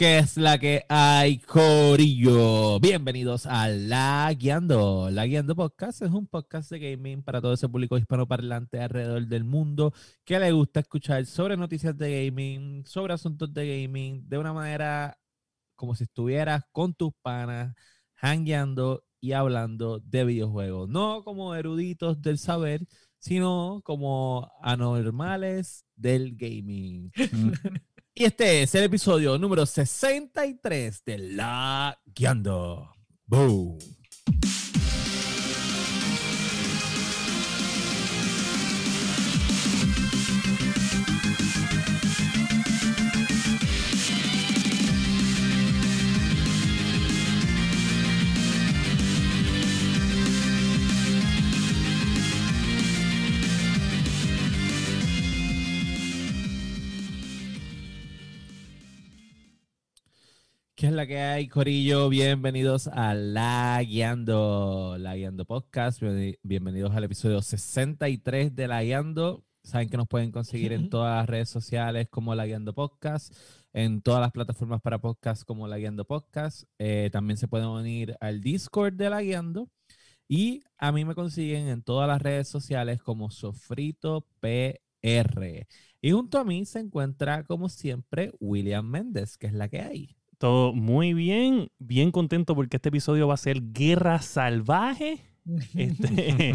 ¿Qué es la que hay, Corillo? Bienvenidos a La Guiando. La Guiando Podcast es un podcast de gaming para todo ese público hispanoparlante alrededor del mundo que le gusta escuchar sobre noticias de gaming, sobre asuntos de gaming, de una manera como si estuvieras con tus panas, hangueando y hablando de videojuegos. No como eruditos del saber, sino como anormales del gaming. Y este es el episodio número 63 de La Guiando. Boom. ¿Qué es la que hay, Corillo? Bienvenidos a La Guiando, La Guiando Podcast. Bienvenidos al episodio 63 de La Guiando. Saben que nos pueden conseguir en todas las redes sociales como La Guiando Podcast, en todas las plataformas para podcast como La Guiando Podcast. Eh, también se pueden unir al Discord de La Guiando. Y a mí me consiguen en todas las redes sociales como Sofrito PR. Y junto a mí se encuentra, como siempre, William Méndez, que es la que hay. Todo muy bien, bien contento porque este episodio va a ser Guerra Salvaje. Este,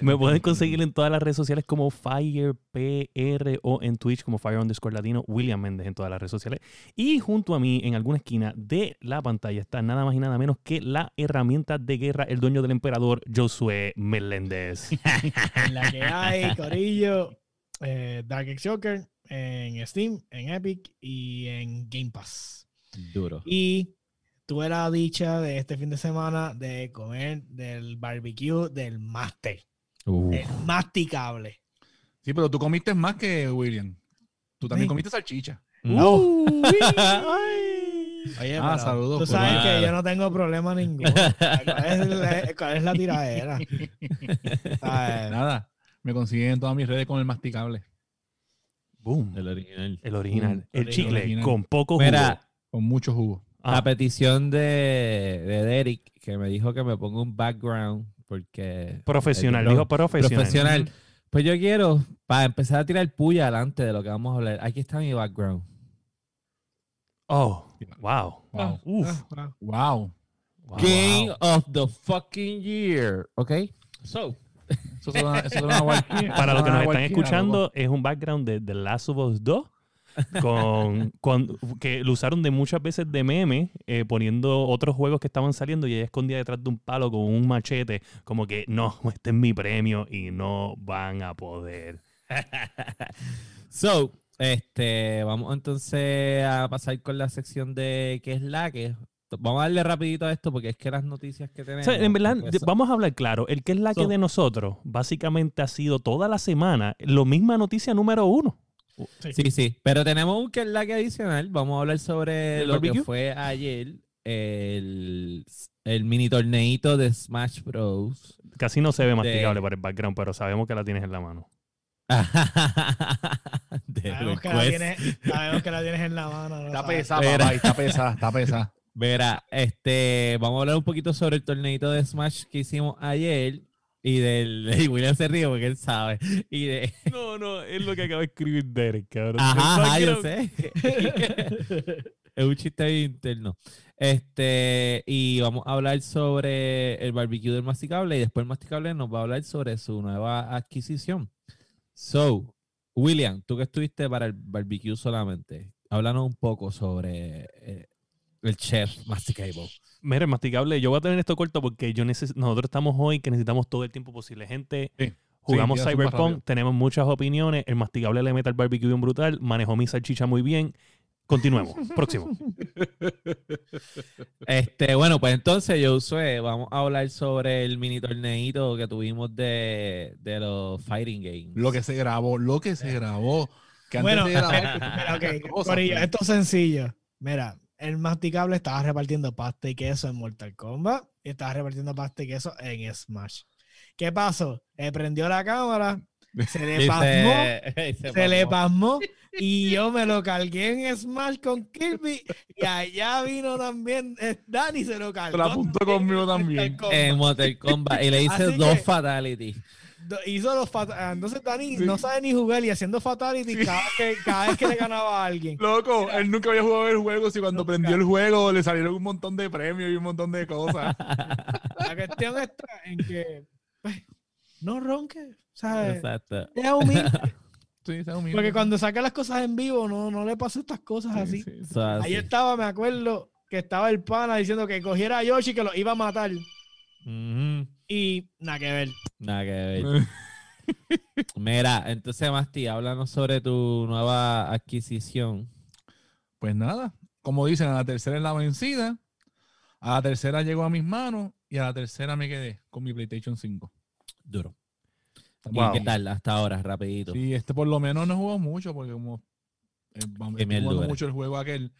me pueden conseguir en todas las redes sociales como FirePR o en Twitch como Fire underscore Latino, William Méndez en todas las redes sociales. Y junto a mí, en alguna esquina de la pantalla, está nada más y nada menos que la herramienta de guerra, el dueño del emperador, Josué Meléndez. en la que hay, Corillo, eh, Dark X Joker, en Steam, en Epic y en Game Pass. Duro. Y tuve la dicha de este fin de semana de comer del barbecue del master. El masticable. Sí, pero tú comiste más que William. Tú también comiste salchicha. No. Oye, ah, saludos. Tú sabes que yo no tengo problema ninguno. ¿Cuál es, la tiradera? Nada. Me consiguen en todas mis redes con el masticable. Boom. El original. El original. El, chicle con poco jugo. Con mucho jugo. La ah. petición de, de Derek, que me dijo que me ponga un background, porque... Profesional, dijo profesional. Profesional. Pues yo quiero, para empezar a tirar puya adelante de lo que vamos a hablar, aquí está mi background. Oh, wow. Wow. Uf. Wow. Game of the fucking year. ¿Ok? So. Eso Para los que nos están escuchando, es un background de The Last of Us 2 con, que lo usaron de muchas veces de meme, eh, poniendo otros juegos que estaban saliendo y ella escondía detrás de un palo con un machete, como que no, este es mi premio y no van a poder. so, este, vamos entonces a pasar con la sección de qué es la que Vamos a darle rapidito a esto porque es que las noticias que tenemos. en verdad, vamos a hablar claro. El que es la que de nosotros, básicamente ha sido toda la semana lo misma noticia número uno. Sí. sí, Pero tenemos un que es la que adicional. Vamos a hablar sobre lo que fue ayer el, el mini torneito de Smash Bros. Casi no se ve masticable para el background, pero sabemos que la tienes en la mano. sabemos, que la tienes, sabemos que la tienes en la mano. está pesada, está pesada, está pesada. Verá, este, vamos a hablar un poquito sobre el torneito de Smash que hicimos ayer y del y William se ríe porque él sabe. Y de... No, no, es lo que acaba de escribir Derek, cabrón. Ajá, yo sé. es un chiste interno. Este, y vamos a hablar sobre el barbecue del masticable y después el masticable nos va a hablar sobre su nueva adquisición. So, William, tú que estuviste para el barbecue solamente, háblanos un poco sobre eh, el chef masticable. Mira, masticable, yo voy a tener esto corto porque yo nosotros estamos hoy que necesitamos todo el tiempo posible. Gente, jugamos Cyberpunk, tenemos muchas opiniones. El masticable le mete al barbecue bien brutal, manejó mi salchicha muy bien. Continuemos. Próximo. Este, bueno, pues entonces, yo Josué, vamos a hablar sobre el mini torneito que tuvimos de, de los Fighting Games. Lo que se grabó, lo que se grabó. bueno, esto es sencillo. Mira, el masticable estaba repartiendo pasta y queso en Mortal Kombat y estaba repartiendo pasta y queso en Smash. ¿Qué pasó? Él prendió la cámara, Se le pasmó. Se, se le pasmó. Y yo me lo cargué en Smash con Kirby. Y allá vino también eh, Dani y se lo cargó. Se la apuntó conmigo también. En Mortal Kombat. Y le hice Así dos que- fatalities. Hizo los ah, Entonces Dani Sí. no sabe ni jugar y haciendo fatality Sí. cada, vez que, cada vez que le ganaba a alguien. Loco, él nunca había jugado el juego. Si cuando Nunca. prendió el juego le salieron un montón de premios y un montón de cosas. La cuestión está en que pues, no ronque, ¿sabes? Exacto. Sea humilde. Sí, sea humilde. Porque cuando saca las cosas en vivo, no, no le pasa estas cosas Sí, así. Ahí estaba, me acuerdo, que estaba el pana diciendo que cogiera a Yoshi que lo iba a matar. Ujú. Y nada que ver. Nada que ver. Mira, entonces, Masti, háblanos sobre tu nueva adquisición. Pues nada, como dicen, a la tercera es la vencida. A la tercera llegó a mis manos y a la tercera me quedé con mi PlayStation 5. Duro. ¿Y Wow. qué tal hasta ahora, rapidito? Sí, este por lo menos no jugado mucho porque como eh, jugando mucho el juego aquel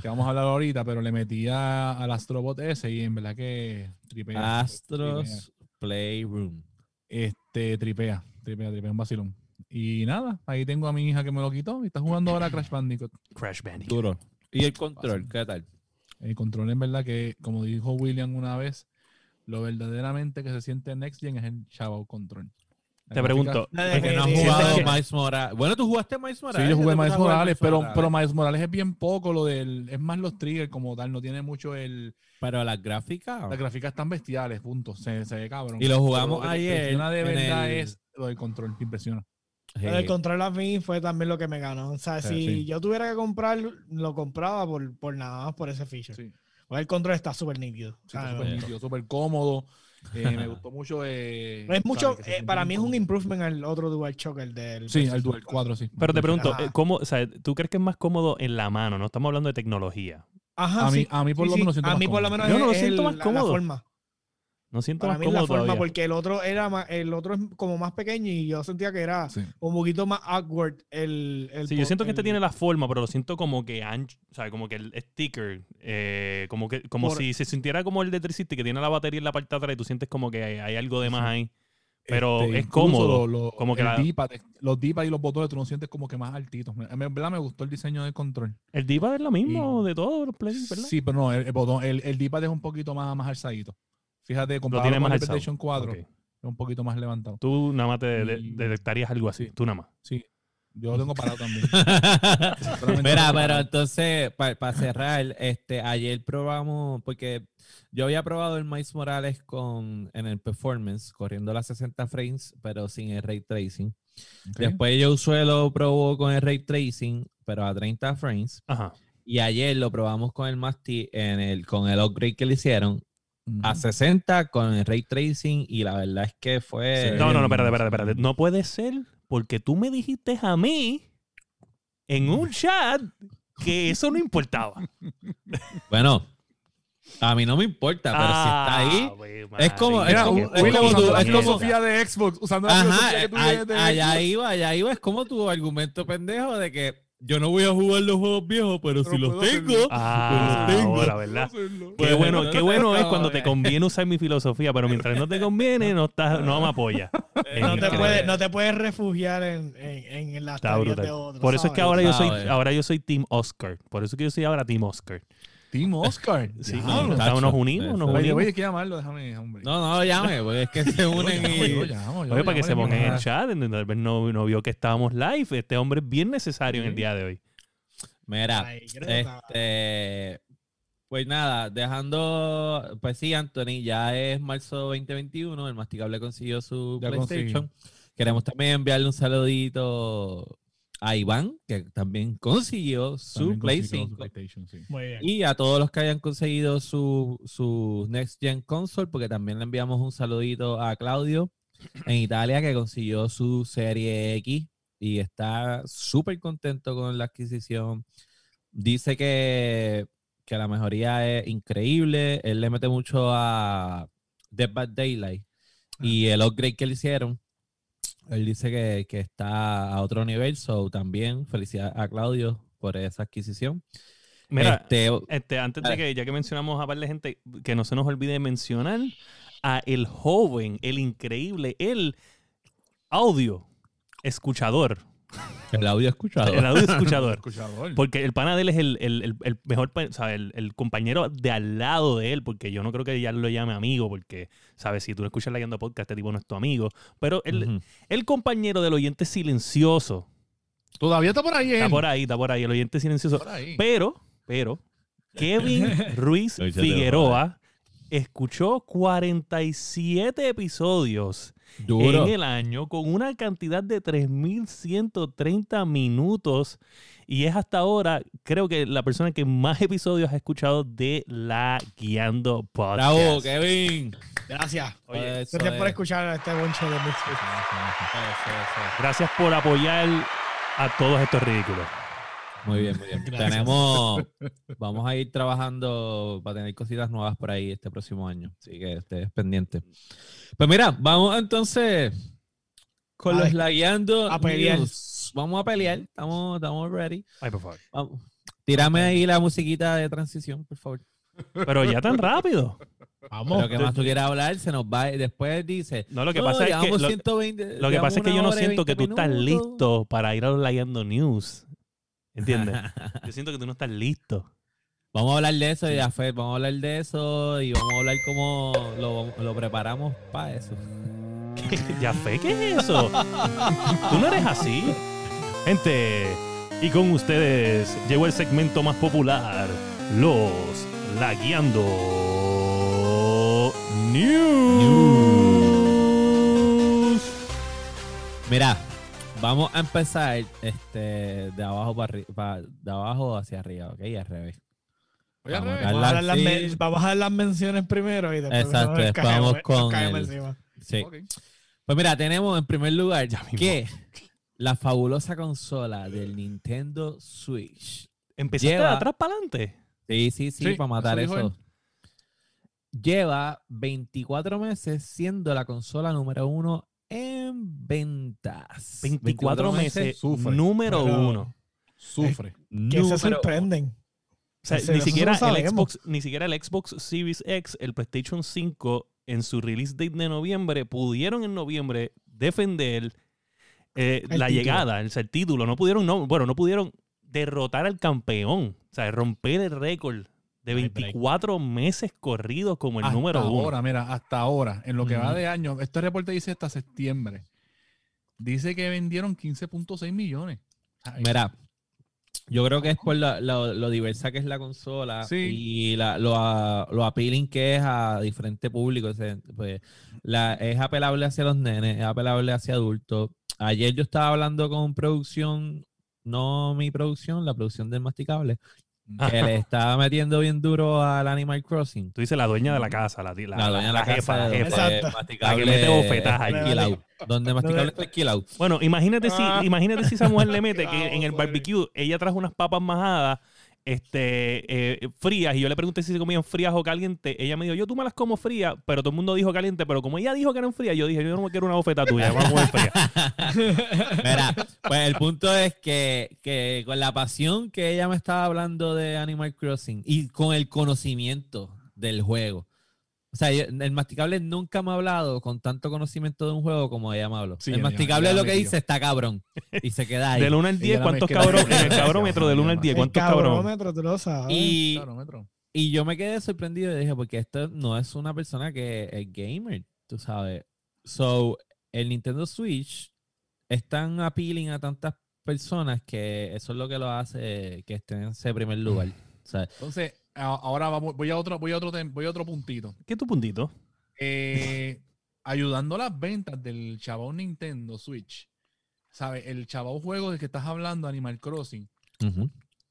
que vamos a hablar ahorita, pero le metí a- al Astrobot ese y en verdad que tripea. tripea. Astros Playroom. Este, tripea, tripea, tripea, un vacilón. Y nada, ahí tengo a mi hija que me lo quitó y está jugando ahora Crash Bandicoot. Crash Bandicoot. Duro. ¿Y el control? ¿Qué tal? El control en verdad que, como dijo William una vez, lo verdaderamente que se siente en Next Gen es el Chavo Control. Te pregunto, La de ¿es Que que no has Sí, jugado que- Miles Morales. Bueno, tú jugaste Miles Morales. Sí, yo jugué ¿Te Miles Morales, pero, Morales? pero Miles Morales es bien poco lo del. Es más los triggers como tal, no tiene mucho el. Pero las gráficas. Las gráficas están bestiales, punto. Se, se ve cabrón. Y lo jugamos Pero ayer impresiona de verdad el- es lo del control, te impresiona. Lo del control a mí fue también lo que me ganó. O sea, Sí, si sí. yo tuviera que comprar, lo compraba por, por nada más por ese feature. Sí, Pues el control está súper nítido. sí, súper nítido, súper cómodo. Eh, me gustó mucho. Eh, es mucho, eh, para mí es un cómodo. improvement al otro DualShock, el del. Sí, el PlayStation Dual 4, sí. Pero te pregunto, Ajá. eh, ¿cómo, o sea, ¿tú crees que es más cómodo en la mano? No estamos hablando de tecnología. Ajá, A mí, sí. a mí por Sí, lo sí. menos siento A más mí por lo cómodo. menos Yo no lo siento el- más la- cómodo. La forma. No siento Para más mí la cómodo forma todavía. porque el otro era más, el otro es como más pequeño y yo sentía que era Sí. un poquito más awkward el, el Sí, yo siento que este tiene la forma, pero lo siento como que ancho, o sea, como que el sticker, eh, como que como Por- si se sintiera como el de 360 que tiene la batería en la parte de atrás y tú sientes como que hay, hay algo de más ahí. Pero Este, es cómodo, lo- lo- como que el la- D-pad, los D-pad y los botones tú los sientes como que más altitos. En verdad me gustó el diseño del control. El D-pad es lo mismo Y- de todos los plays, ¿verdad? Sí, pero no, el, el botón, el, el D-pad es un poquito más, más alzadito. Fíjate, comparado tiene con más el alzado. PlayStation 4, Ok. es un poquito más levantado. Tú nada más te Y- detectarías algo así, sí. tú nada más. Sí, yo lo tengo parado también. Mira, pero entonces, para cerrar, este, ayer probamos, porque yo había probado el Miles Morales con, en el performance, corriendo las 60 frames, pero sin el ray tracing. Después Josué lo probó con el ray tracing, pero a 30 frames. Ajá. Y ayer lo probamos con el Masti en el, con el upgrade que le hicieron. A 60 con el ray tracing. Y la verdad es que fue. Sí. No, no, no, espérate, espérate, espérate. No puede ser porque tú me dijiste a mí en un chat que eso no importaba. Bueno, a mí no me importa, pero si está ahí. Ah, es como- María, es como- qué es como es filosofía de Xbox, usando la Ajá, filosofía que tú a- de allá Xbox. iba, allá iba. Es como tu argumento pendejo de que yo no voy a jugar los juegos viejos, pero, Pero si los tengo. Ah, Pero tengo. ahora, ¿verdad? Qué Pues, bueno, no qué bueno es cuando te conviene usar mi filosofía, pero mientras no te conviene, no, estás, no me apoyas. No te, Increíble. puedes, no te puedes refugiar en, en, en las teorías de otros. Por eso es que ¿sabes? ahora yo soy, ahora yo soy Team Oscar. Por eso es que yo soy ahora Team Oscar. Team Oscar. Sí, no, nos unimos, nos unimos. oye, hay que llamarlo, déjame, hombre. No, no, llame, porque es que se unen Yo llamo, yo y. llamo, yo Oye, para que se pongan en el chat, tal vez no, no vio que estábamos live. Este hombre es bien necesario en el día de hoy. Mira, Ay, este. Pues nada, dejando. Pues sí, Anthony, ya es marzo 2021. El masticable consiguió su Ya PlayStation. Queremos también enviarle un saludito a Iván, que también consiguió su También Play consiguió 5. su PlayStation, sí. Muy bien. Y a todos los que hayan conseguido su, su Next Gen Console, porque también le enviamos un saludito a Claudio en Italia que consiguió su Serie X y está súper contento con la adquisición. Dice que, que la mejoría es increíble. Él le mete mucho a Dead by Daylight y el upgrade que le hicieron. Él dice que, que está a otro nivel, so también felicidades a Claudio por esa adquisición. Mira, Este, este, antes de que, ya que mencionamos a par de gente, que no se nos olvide mencionar a el joven, el increíble, el audio escuchador. El audio escuchador. El audio escuchador. Porque el pana de él es el, el- el- el mejor, o sea, el, el compañero de al lado de él, porque yo no creo que ya lo llame amigo, porque, ¿sabes? Si tú no escuchas Leyendo Podcast, este tipo no es tu amigo. Pero el, el compañero del oyente silencioso, Todavía está por ahí, está él. por ahí, está por ahí, el oyente silencioso. Por ahí. Pero, pero, Kevin Ruiz Figueroa escuchó 47 episodios Duro. en el año con una cantidad de 3.130 minutos y es hasta ahora, creo que la persona que más episodios ha escuchado de la Guiando Podcast. Bravo, Kevin. Gracias. Oye, Gracias por es. escuchar a este bonche de Misfits. Gracias por apoyar a todos estos ridículos. Muy bien, muy bien. Gracias. Tenemos, vamos a ir trabajando para tener cositas nuevas por ahí este próximo año. Así que estés pendiente. Pues mira, vamos entonces con A los lagueando. a pelear. news. Vamos a pelear. Estamos, estamos ready. Ay, por favor. Vamos. Tírame ahí la musiquita de transición, por favor. Pero ya tan rápido. Vamos. Lo que más tú quieras hablar, se nos va. y Después dice. No, lo que "No, pasa es que lo, 120 lo que pasa es que yo no siento que 20 tú estás minutos". listo para ir a los Layando News. ¿Entiendes? Yo siento que tú no estás listo. Vamos a hablar de eso, y Jafet, vamos a hablar de eso y vamos a hablar cómo lo, lo preparamos para eso. ¿Ya fe qué es eso? Tú no eres así. Gente, y con ustedes llegó el segmento más popular, los Laguiando News. Mira, vamos a empezar este, de abajo para arriba, de abajo hacia arriba, ¿ok? Y al revés. Al Vamos a. Vamos a, las Sí. men- vamos a dar las menciones primero y después Exacto, nos vamos con nos el-. Sí. Ok. Pues mira, tenemos en primer lugar Ya mismo. que la fabulosa consola del Nintendo Switch. ¿Empezaste Lleva- de atrás para adelante? Sí, sí, sí, Sí, para matar eso eso. Lleva 24 meses siendo la consola número uno en ventas. 24 meses, sufre. número Pero- uno. Sufre. Que se sorprenden. O sea, ni siquiera el. Xbox, ni siquiera el Xbox Series X, el PlayStation 5, en su release date de noviembre, pudieron en noviembre defender eh, la título. llegada, el, el título. No pudieron, no, bueno, no pudieron derrotar al campeón. O sea, romper el récord de No hay break. 24 meses corridos como el hasta número uno. ahora, mira, hasta ahora, en lo que va de año, este reporte dice hasta septiembre. Dice que vendieron 15.6 millones. Ay, Mira, yo creo que es por la- lo, lo diversa que es la consola Sí. y la- lo, a- lo appealing que es a diferentes públicos. o sea, pues, la, es apelable hacia los nenes, es apelable hacia adultos. Ayer yo estaba hablando con producción, no mi producción, la producción del masticable. Que le estaba metiendo bien duro al Animal Crossing. Tú dices la dueña de la casa, la, la, La dueña de la, jefa, casa la jefa. de Exacto. masticable La que mete bofetadas alquilado. Donde masticable está alquilado. Bueno, imagínate si, Ah. imagínate si esa mujer le mete que en el barbecue ella trajo unas papas majadas este, eh, frías y yo le pregunté si se comían frías o calientes. Ella me dijo, yo tú me las como frías, pero todo el mundo dijo caliente. Pero como ella dijo que eran frías, yo dije, yo no quiero una bofeta tuya, vamos a comer fría. Mira, pues el punto es que, que con la pasión que ella me estaba hablando de Animal Crossing y con el conocimiento del juego. O sea, yo- el masticable nunca me ha hablado con tanto conocimiento de un juego como ella me habló. Sí, el masticable ella lo que dice está cabrón. Y se queda ahí. Del 1 al 10, Ella la ¿cuántos cabrones? En el cabrómetro del 1 al 10, El ¿cuántos cabrones? cabrómetro, tú lo sabes. y, y yo me quedé sorprendido y dije, porque esto no es una persona que es gamer, tú sabes. So, el Nintendo Switch es tan appealing a tantas personas que eso es lo que lo hace que esté en ese primer lugar. O sea, Entonces, ahora vamos, voy a otro, voy a otro, voy a otro puntito. ¿Qué es tu puntito? Eh, ayudando a las ventas del chabón Nintendo Switch. ¿Sabes? El chabón juego del que estás hablando, Animal Crossing.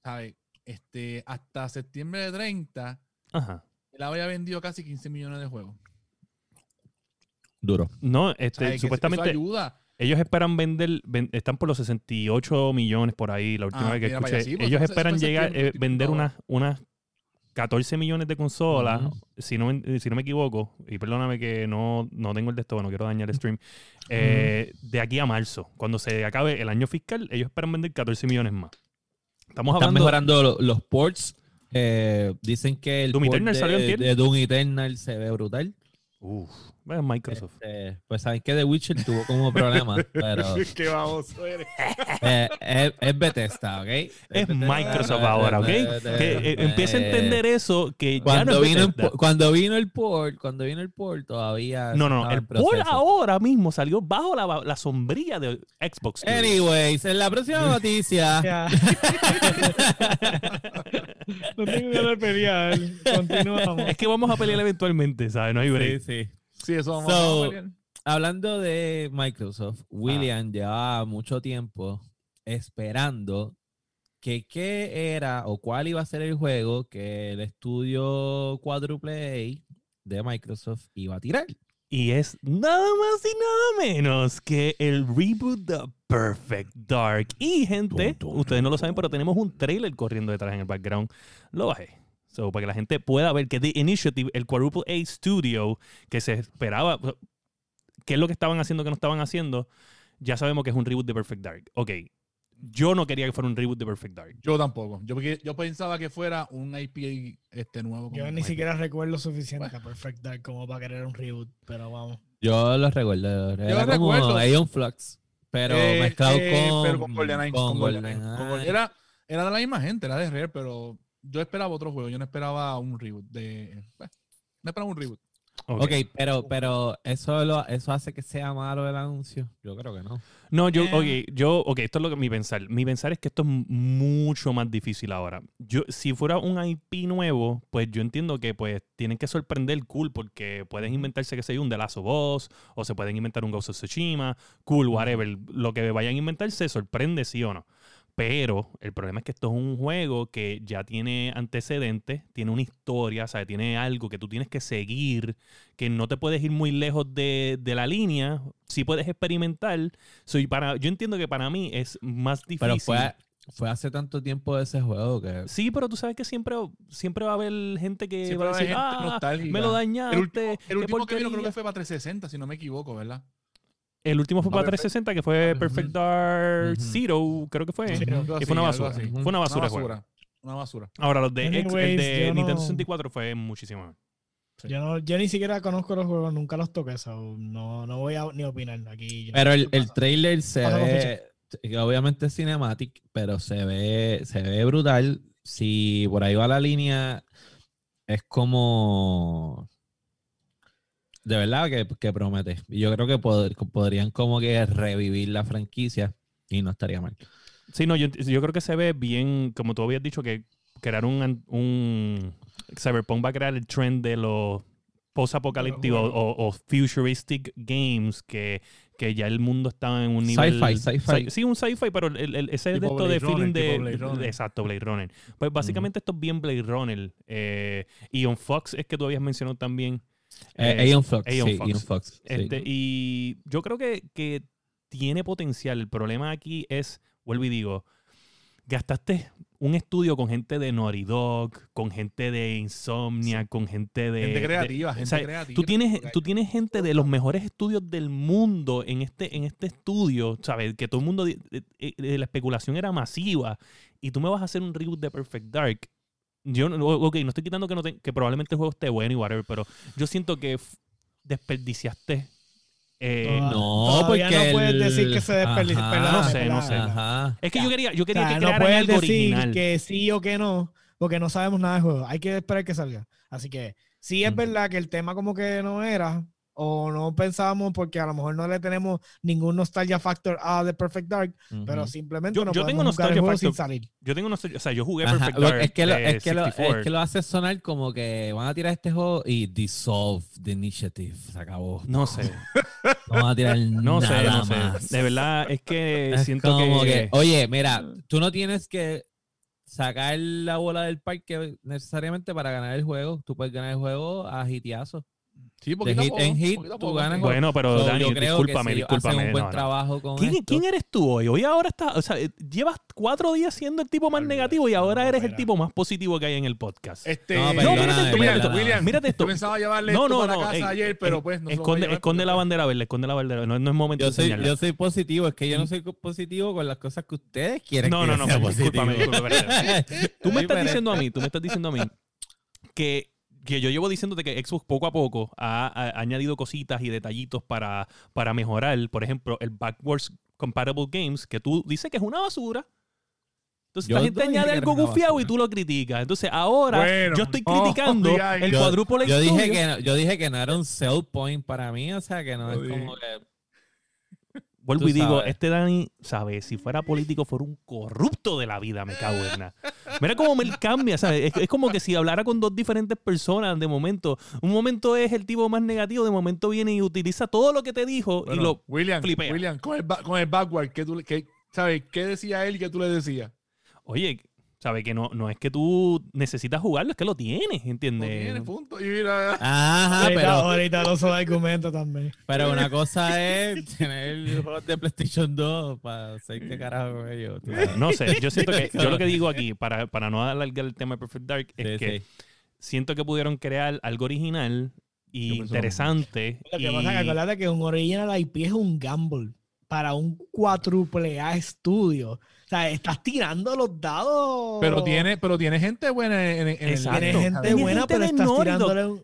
¿Sabes? Este, hasta septiembre de 30, Ajá. él había vendido casi 15 millones de juegos. duro. No, este, supuestamente ayuda. ellos esperan vender, ven- están por los 68 millones por ahí, la última Ah, vez que allá, escuché. sí, pues, ellos esperan llegar, eh, vender unas, unas 14 millones de consolas, si, no, me- si no me equivoco, y perdóname que no, no tengo el de esto, no quiero dañar el stream, eh, de aquí a marzo, cuando se acabe el año fiscal, ellos esperan vender 14 millones más. Estamos Están hablando... mejorando lo- los ports. Eh, dicen que el Doom port Eternal de, salió de Doom Eternal se ve brutal. Uf, bueno, Microsoft. Este, pues saben que The Witcher tuvo como problema, pero Qué eres. eh, es, es Bethesda, ¿ok? Es Bethesda, Microsoft ahora, ¿ok? eh, Que eh, eh, empiece a entender eso, que ya no Cuando vino, po- cuando vino el port, cuando vino el port, todavía. No, no, El proceso. ahora mismo salió bajo la, la sombrilla de Xbox. Anyways, en la próxima noticia. No tengo ganas de pelear. Continuamos. Es que vamos a pelear eventualmente, ¿sabes? No hay break. sí, sí. Sí, eso vamos So, a pelear. Hablando de Microsoft, Ah. William llevaba mucho tiempo esperando que qué era o cuál iba a ser el juego que el estudio quadruple A de Microsoft iba a tirar. Y es nada más y nada menos que el reboot de Perfect Dark. Y gente, ustedes no lo saben, pero tenemos un trailer corriendo detrás en el background. Lo bajé. So, para que la gente pueda ver que The Initiative, el Quadruple A Studio, que se esperaba, qué es lo que estaban haciendo, que no estaban haciendo, ya sabemos que es un reboot de Perfect Dark. Ok, yo no quería que fuera un reboot de Perfect Dark. Yo tampoco. Yo, yo pensaba que fuera un IP este nuevo. Yo ni IP. siquiera recuerdo suficiente a Perfect Dark como para querer un reboot, pero vamos. Yo lo recuerdo. Era Yo lo como recuerdo. Aeon Flux, pero Eh, mezclado eh, con, pero con GoldenEye, con con GoldenEye, GoldenEye. con Golden- Era, era de la misma gente, era de Rare, pero yo esperaba otro juego. Yo no esperaba un reboot. De, bueno, no esperaba un reboot. Ok. Ok, pero, pero eso, lo, eso hace que sea malo el anuncio. Yo creo que no. No, yo, Eh. ok, yo, ok, esto es lo que mi pensar. Mi pensar es que esto es mucho más difícil ahora. Yo, si fuera un IP nuevo, pues yo entiendo que pues tienen que sorprender cool, porque pueden inventarse que sea un The Last of Us, o se pueden inventar un Ghost of Tsushima, cool, whatever. Lo que vayan a inventarse sorprende sí o no. Pero el problema es que esto es un juego que ya tiene antecedentes, tiene una historia, o sea, tiene algo que tú tienes que seguir, que no te puedes ir muy lejos de, de la línea, sí puedes experimentar. Soy para, yo entiendo que para mí es más difícil. Pero fue, fue hace tanto tiempo de ese juego que... Sí, pero tú sabes que siempre, siempre va a haber gente que Siempre va a va a decir, ah, nostálgica. me lo dañaste. El último, el último que vino creo porquería". que fue para 360, si no me equivoco, ¿verdad? El último fue para haber- 360, que fue. Perfect Dark. Zero, creo que fue. Sí, Algo Y fue una basura. así. Fue una basura. Una basura. Una basura. Ahora, los de, X- el de Nintendo no- 64 fue muchísimo mejor. Yo, no, yo ni siquiera conozco los juegos, nunca los toqué, so no, no voy a ni opinar aquí. Pero el, el trailer se ve, obviamente es cinematic, pero se ve, se ve brutal. Si por ahí va la línea, es como... De verdad que, que promete. Y yo creo que pod- podrían como que revivir la franquicia y no estaría mal. Sí, no, yo, yo creo que se ve bien, como tú habías dicho, que crear un, un Cyberpunk va a crear el trend de los post-apocalípticos o, o futuristic games que, que ya el mundo está en un nivel... Sci-fi, sci-fi. Sci- Sí, un sci-fi, pero el, el- ese es de esto de feeling Runner, de, tipo Blade Runner. de- Exacto, Blade Runner. Pues básicamente esto es bien Blade Runner. Eh, Ion Fox es que tú habías mencionado también. Eh, Eh, Aeon Flux. Aeon sí, Flux. Aeon Flux, sí. Este, y yo creo que, que tiene potencial. El problema aquí es, vuelvo y digo, gastaste un estudio con gente de Naughty Dog, con gente de Insomnia, con gente de... Gente de- creativa, o gente sea, creativa. Tú tienes, tú tienes gente de los mejores estudios del mundo en este, en este estudio, ¿sabes? Que todo el mundo, eh, eh, la especulación era masiva y tú me vas a hacer un reboot de Perfect Dark. Yo, no- ok, no estoy quitando que, no te- que probablemente el juego esté bueno y whatever, pero yo siento que desperdiciaste. eh, No, porque no puedes el- decir que se desperdició. Perdóname, no sé, no sé. Ajá. es que yo quería, yo O quería sea, que no puedes algo decir original. que sí o que no, porque no sabemos nada del juego. Hay que esperar que salga. Así que sí es verdad que el tema como que no era, o no pensábamos porque a lo mejor no le tenemos ningún nostalgia factor a The Perfect Dark, pero simplemente Yo- no yo podemos tengo jugar el nostalgia juego factor. sin salir. Yo tengo, no sé, o sea, yo jugué Ajá, Perfect lo- Dark es, que lo, es, que lo, es 64. que lo hace sonar como que van a tirar este juego y dissolve the initiative. Se acabó. No sé, No van a tirar no sé, nada sé. más. De verdad es que Es siento como que... Oye, mira, tú no tienes que sacar la bola del parque necesariamente para ganar el juego. Tú puedes ganar el juego a hitiazo. Sí, De poquito a hit poco, en hit, tú poco, ganas. Bueno, pero So, Dani, discúlpame, si discúlpame. un buen no, no. trabajo con ¿Quién, esto. quién eres tú hoy? Hoy ahora estás, o sea, llevas cuatro días siendo el tipo más Olvídate. negativo y ahora No, eres el tipo más positivo que hay en el podcast. Este, No, No, mírate esto, mírate esto. perdóname. Mírate esto. Yo pensaba llevarle No, esto no, para no, casa ey, ayer, pero pues no esconde, esconde la bandera verde, esconde la bandera verde. No, no es momento Yo de soy, yo soy positivo, es que yo no soy positivo con las cosas que ustedes quieren. No, no, no, discúlpame, Tú me estás diciendo a mí, tú me estás diciendo a mí que que yo llevo diciéndote que Xbox poco a poco ha, ha añadido cositas y detallitos para, para mejorar. Por ejemplo, el Backwards Compatible Games, que tú dices que es una basura. Entonces Yo esta gente añade algo gufiado y tú lo criticas. Entonces ahora Bueno, yo estoy no criticando el eso. cuadruple Yo dije, que no, yo dije que no era un sell point para mí, o sea que no es como que. Vuelvo Tú y digo, sabes. este Dani, ¿sabes? Si fuera político, fuera un corrupto de la vida, me cago en nada. Mira cómo me cambia, ¿sabes? Es, es como que si hablara con dos diferentes personas de momento. Un momento es el tipo más negativo, de momento viene y utiliza todo lo que te dijo y lo... William, flipea. William, con el, con el backward, ¿qué, tú, le- qué- ¿sabes? ¿Qué decía él y qué tú le decías? Oye, ¿sabes? Que no, no es que tú necesitas jugarlo, es que lo tienes, No ¿entiendes? tiene punto. Y mira, Ajá, ahorita, pero, ahorita lo subo argumento también. pero una cosa es tener juegos de PlayStation 2 para hacer qué carajo ellos. tú sabes. No sé, yo siento que, yo lo que digo aquí, para, para no alargar el tema de Perfect Dark, es Sí, que sí. siento que pudieron crear algo original y lo interesante. Lo que y- pasa es que acuérdate que un original IP es un gamble para un cuádruple A estudio. O sea, estás tirando los dados. pero tiene, pero tiene gente buena en, en el Exacto. Tiene gente buena, gente pero estás tirándole un...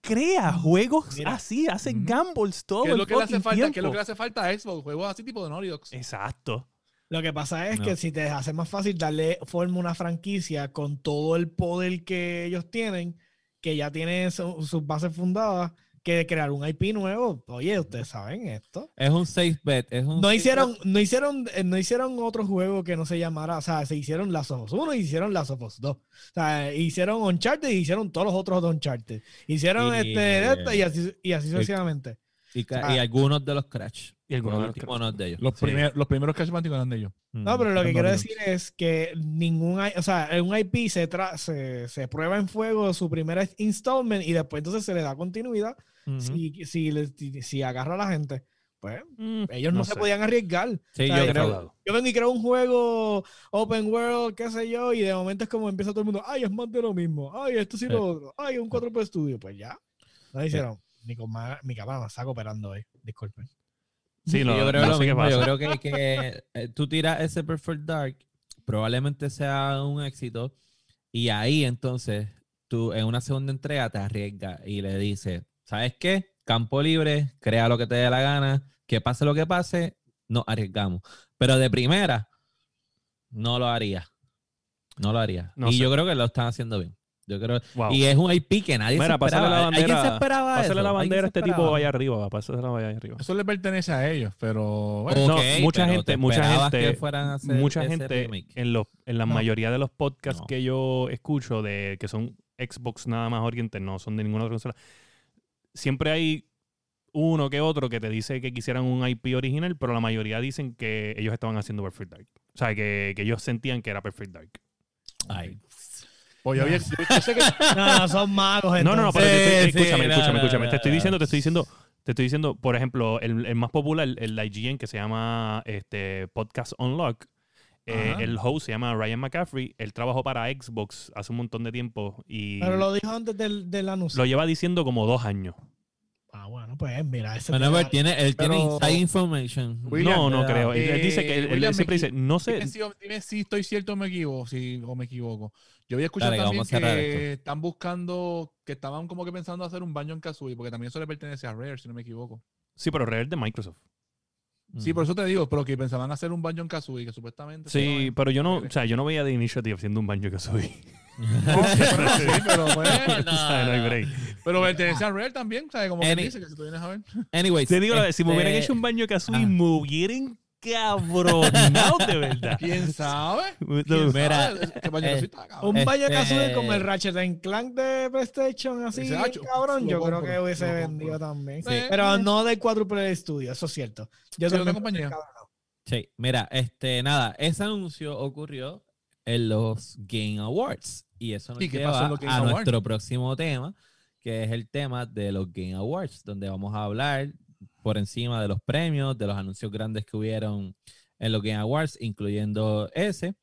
Crea juegos Mira. así, hacen Ujú. gambles todo ¿Qué es el lo que le hace falta? ¿Qué es lo que le hace falta a Xbox? Juegos así tipo de Dogs. Exacto. Lo que pasa es No. que si te hace más fácil darle forma a una franquicia con todo el poder que ellos tienen, que ya tienen su- sus bases fundadas, que crear un IP nuevo. Oye, ustedes saben esto. Es un safe bet. Es un No hicieron, no hicieron, eh, no hicieron otro juego que no se llamara, o sea, se hicieron Last of Us 1 y hicieron Last of Us 2. O sea, hicieron Uncharted y hicieron todos los otros de Uncharted. Hicieron Y- este, y así, y así sucesivamente. Y, Ah. y algunos de los Crash. Y algunos Los de no ellos. Los, Sí. primer- los primeros Crash Bandicoot eran de ellos. No, Mm. pero lo que quiero decir es que ningún, o sea, un IP se, tra- se, se prueba en fuego su primera installment y después entonces se le da continuidad si, si, si, si agarra a la gente. Pues Mm, ellos no, se sé. podían arriesgar. Sí, O sea, yo creo. Yo vengo y creo un juego open world, qué sé yo, y de momento es como empieza todo el mundo, ay, es más de lo mismo, ay, esto sí Sí. lo otro, ay, un 4 p estudio, pues ya. No hicieron. Mi, coma- mi cámara me está cooperando hoy, disculpen. Sí, yo creo no lo. Yo que, que, eh, tú tiras ese Perfect Dark, probablemente sea un éxito, y ahí entonces tú en una segunda entrega te arriesgas y le dices, ¿sabes qué? Campo libre, crea lo que te dé la gana, que pase lo que pase, nos arriesgamos. Pero de primera, no lo haría. No lo haría. No y sé. yo creo que lo están haciendo bien. Yo creo, Wow. y es un IP que nadie Mira, se esperaba. la ¿Alguien se bandera- esperaba Pásale la ¿Alguien bandera a este tipo allá arriba, pásale la vaya arriba. Eso le pertenece a ellos, pero bueno, No, mucha pero gente- ¿te mucha gente- que fueran a hacer Mucha gente remake? en, los, en la No. mayoría de los podcasts No. que yo escucho de que son Xbox nada más orientes, no son de ninguna otra consola, siempre hay uno que otro que te dice que quisieran un IP original, pero la mayoría dicen que ellos estaban haciendo Perfect Dark. O sea, que, que ellos sentían que era Perfect Dark. Ay. Pues yo, había- yo- yo sé que No, no, son magos. No, no, no, pero te- Sí, escúchame, no, escúchame, no, escúchame. no, te estoy no. diciendo, te estoy diciendo, te estoy diciendo, por ejemplo, el, el más popular, el IGN, que se llama este, Podcast Unlock. eh, el host se llama Ryan McCaffrey. Él trabajó para Xbox hace un montón de tiempo y Pero lo dijo antes del, del anuncio. lo lleva diciendo como dos años. Ah, bueno, pues mira, ese Bueno, tema- pero tiene, él tiene inside information. William, no, no creo. Él, él dice que él, Eh, él siempre dice, no sé. Dime si, dime si estoy cierto o me equivoco, si, o me equivoco. Yo había escuchado Dale, también que están buscando, que estaban como que pensando hacer un Banjo en Kazooie, porque también eso le pertenece a Rare, si no me equivoco. Sí, pero Rare es de Microsoft. Sí, por eso te digo, pero que pensaban hacer un Banjo en Kazooie, que supuestamente. Sí, pero yo no, o sea, yo no veía de Initiative haciendo un Banjo que soy. Pero sí, pertenece a Rare también, ¿sabes? Como que Any- dice que si tú vienes a ver. Anyways, Te digo, la verdad, si me hubieran este, hecho un Banjo Kazooie, ah. me hubieran cabronado de verdad. ¿Quién sabe? No, ¿Quién Mira, sabe? Eh, está cabrón. Un baño Este- como el Ratchet and Clank de PlayStation, así, Ese bien hacho, cabrón, lo yo creo compro, que hubiese lo vendido también. Sí. Pero no del cuádruple estudio, eso es cierto. Yo Sí, también otra compañía. Sí, mira, este, nada, ese anuncio ocurrió en los Game Awards. Y eso nos ¿Y qué lleva pasó en los Game a Awards? nuestro próximo tema, que es el tema de los Game Awards, donde vamos a hablar por encima de los premios, de los anuncios grandes que hubieron en los Game Awards, incluyendo ese.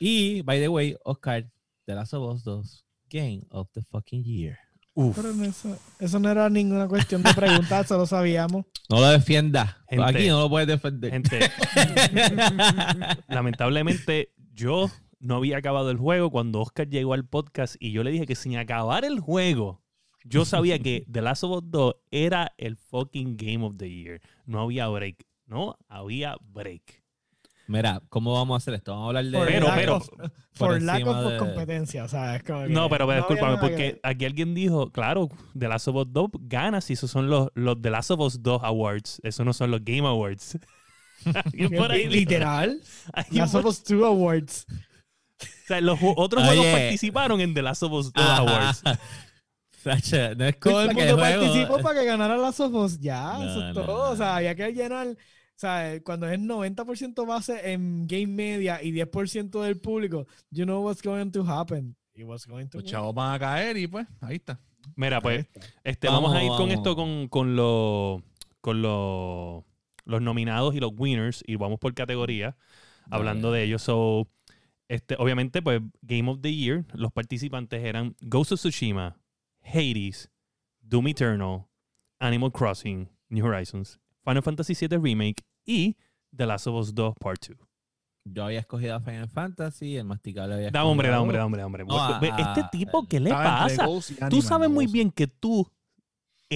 Y, by the way, Oscar, The Last of Us 2, Game of the fucking Year. Uf. Pero no, eso, eso no era ninguna cuestión de preguntar, eso lo sabíamos. No lo defiendas. Gente, Aquí no lo puedes defender. Gente, lamentablemente, yo no había acabado el juego cuando Oscar llegó al podcast y yo le dije que sin acabar el juego, yo sabía que The Last of Us 2 era el fucking Game of the Year. No había break. No había break. Mira, ¿cómo vamos a hacer esto? Vamos a hablar de. For Pero, pero- of- For lack of de- competencia, o sea, es como que No, pero, pero no discúlpame, que- porque aquí alguien dijo, claro, The Last of Us 2 gana si esos son los, los The Last of Us 2 Awards. Esos no son los Game Awards. Por ahí Literal. Last por- of Us 2 Awards. O sea, los otros juegos Oye. participaron en The Last of Us 2 Ajá. Awards. Sacha, no es culpa el que juego- participó para que ganara Last of Us. Ya, No, eso es no, todo. no. O sea, había que llenar. O sea, cuando es 90% base en game media y 10% del público, you know what's going to happen. It was going to Los chavos van a caer y pues ahí está. Mira, pues, este, Vamos, vamos, a ir con vamos. esto con, con, los con los, los nominados y los winners y vamos por categoría hablando de ellos. So, este, obviamente, pues, Game of the Year, los participantes eran Ghost of Tsushima, Hades, Doom Eternal, Animal Crossing, New Horizons, Final Fantasy VII Remake y The Last of Us 2 Part 2. Yo había escogido a Final Fantasy, el masticable había Da hombre, da escogido- hombre, da hombre, da hombre. No, a- Ve, este tipo, ¿qué le pasa? Tú sabes muy bien que tú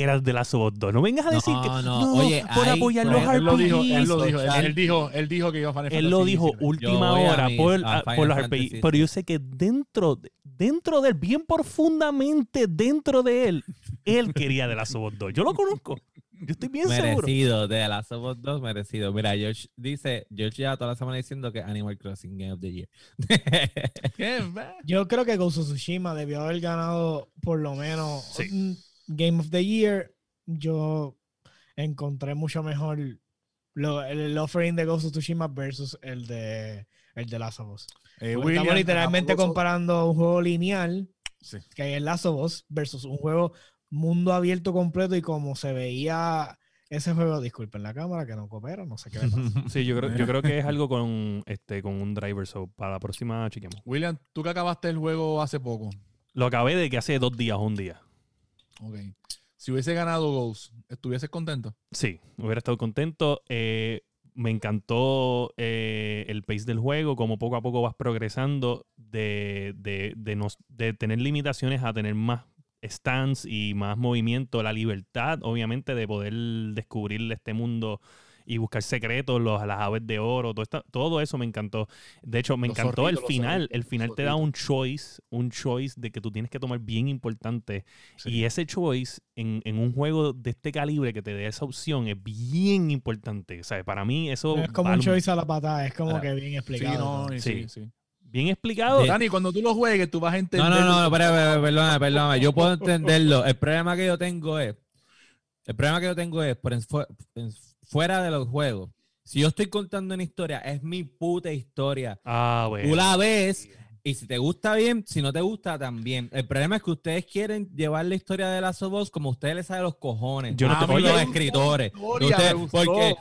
eras de Last of Us 2. No vengas a decir No, que no, no, oye, por hay- apoyar los Él lo dijo, él lo dijo, él, dijo, él dijo que iba a Final Él lo dijo 17. última hora por, a a- Final por los RPGs. Pero yo sé que dentro, de- dentro de él, bien profundamente dentro de él, él quería de Last of Us 2. Yo lo conozco. Yo estoy bien seguro. Merecido, de Last of Us 2, merecido. Mira, George dice, George lleva toda la semana diciendo que Animal Crossing Game of the Year. Yo creo que Ghost of Tsushima debió haber ganado por lo menos Sí. Game of the Year. Yo encontré mucho mejor lo- el, el offering de Ghost of Tsushima versus el de el de Last of Us. Eh, William, Estamos literalmente comparando un juego lineal Sí. que es Last of Us versus un juego mundo abierto completo y como se veía ese juego, disculpen la cámara que no coopera, no sé qué le pasa. Sí, yo creo, yo creo que es algo con, este, con un driver. So, para la próxima chequemos. William, tú que acabaste el juego hace poco. Lo acabé de que hace dos días o un día. Ok. Si hubiese ganado Ghost, ¿estuvieses contento? Sí, hubiera estado contento. Eh, me encantó eh, el pace del juego, como poco a poco vas progresando de, de, de, tener limitaciones a tener más stands y más movimiento, la libertad, obviamente, de poder descubrir este mundo y buscar secretos, los, las aves de oro, todo, esta- todo eso me encantó. De hecho, me Los encantó el final. zorritos, El final te da un choice, un choice de que tú tienes que tomar bien importante Sí. y ese choice en, en un juego de este calibre que te dé esa opción es bien importante. O sea, para mí eso es como vale un choice a la patada, es como Ah, que bien Sí, explicado. no, Sí. sí, sí. bien explicado. De- Dani, cuando tú lo juegues, tú vas a entender. No, no, no, perdóname, perdóname. Yo puedo entenderlo. El problema que yo tengo es, el problema que yo tengo es, por fuera de los juegos, si yo estoy contando una historia, es mi puta historia. Ah, bueno. Tú la ves y si te gusta bien, si no te gusta también. El problema es que ustedes quieren llevar la historia de Last of Us como ustedes les saben los cojones. Yo no a te- mí oye, los escritores. historia, Ustedes- porque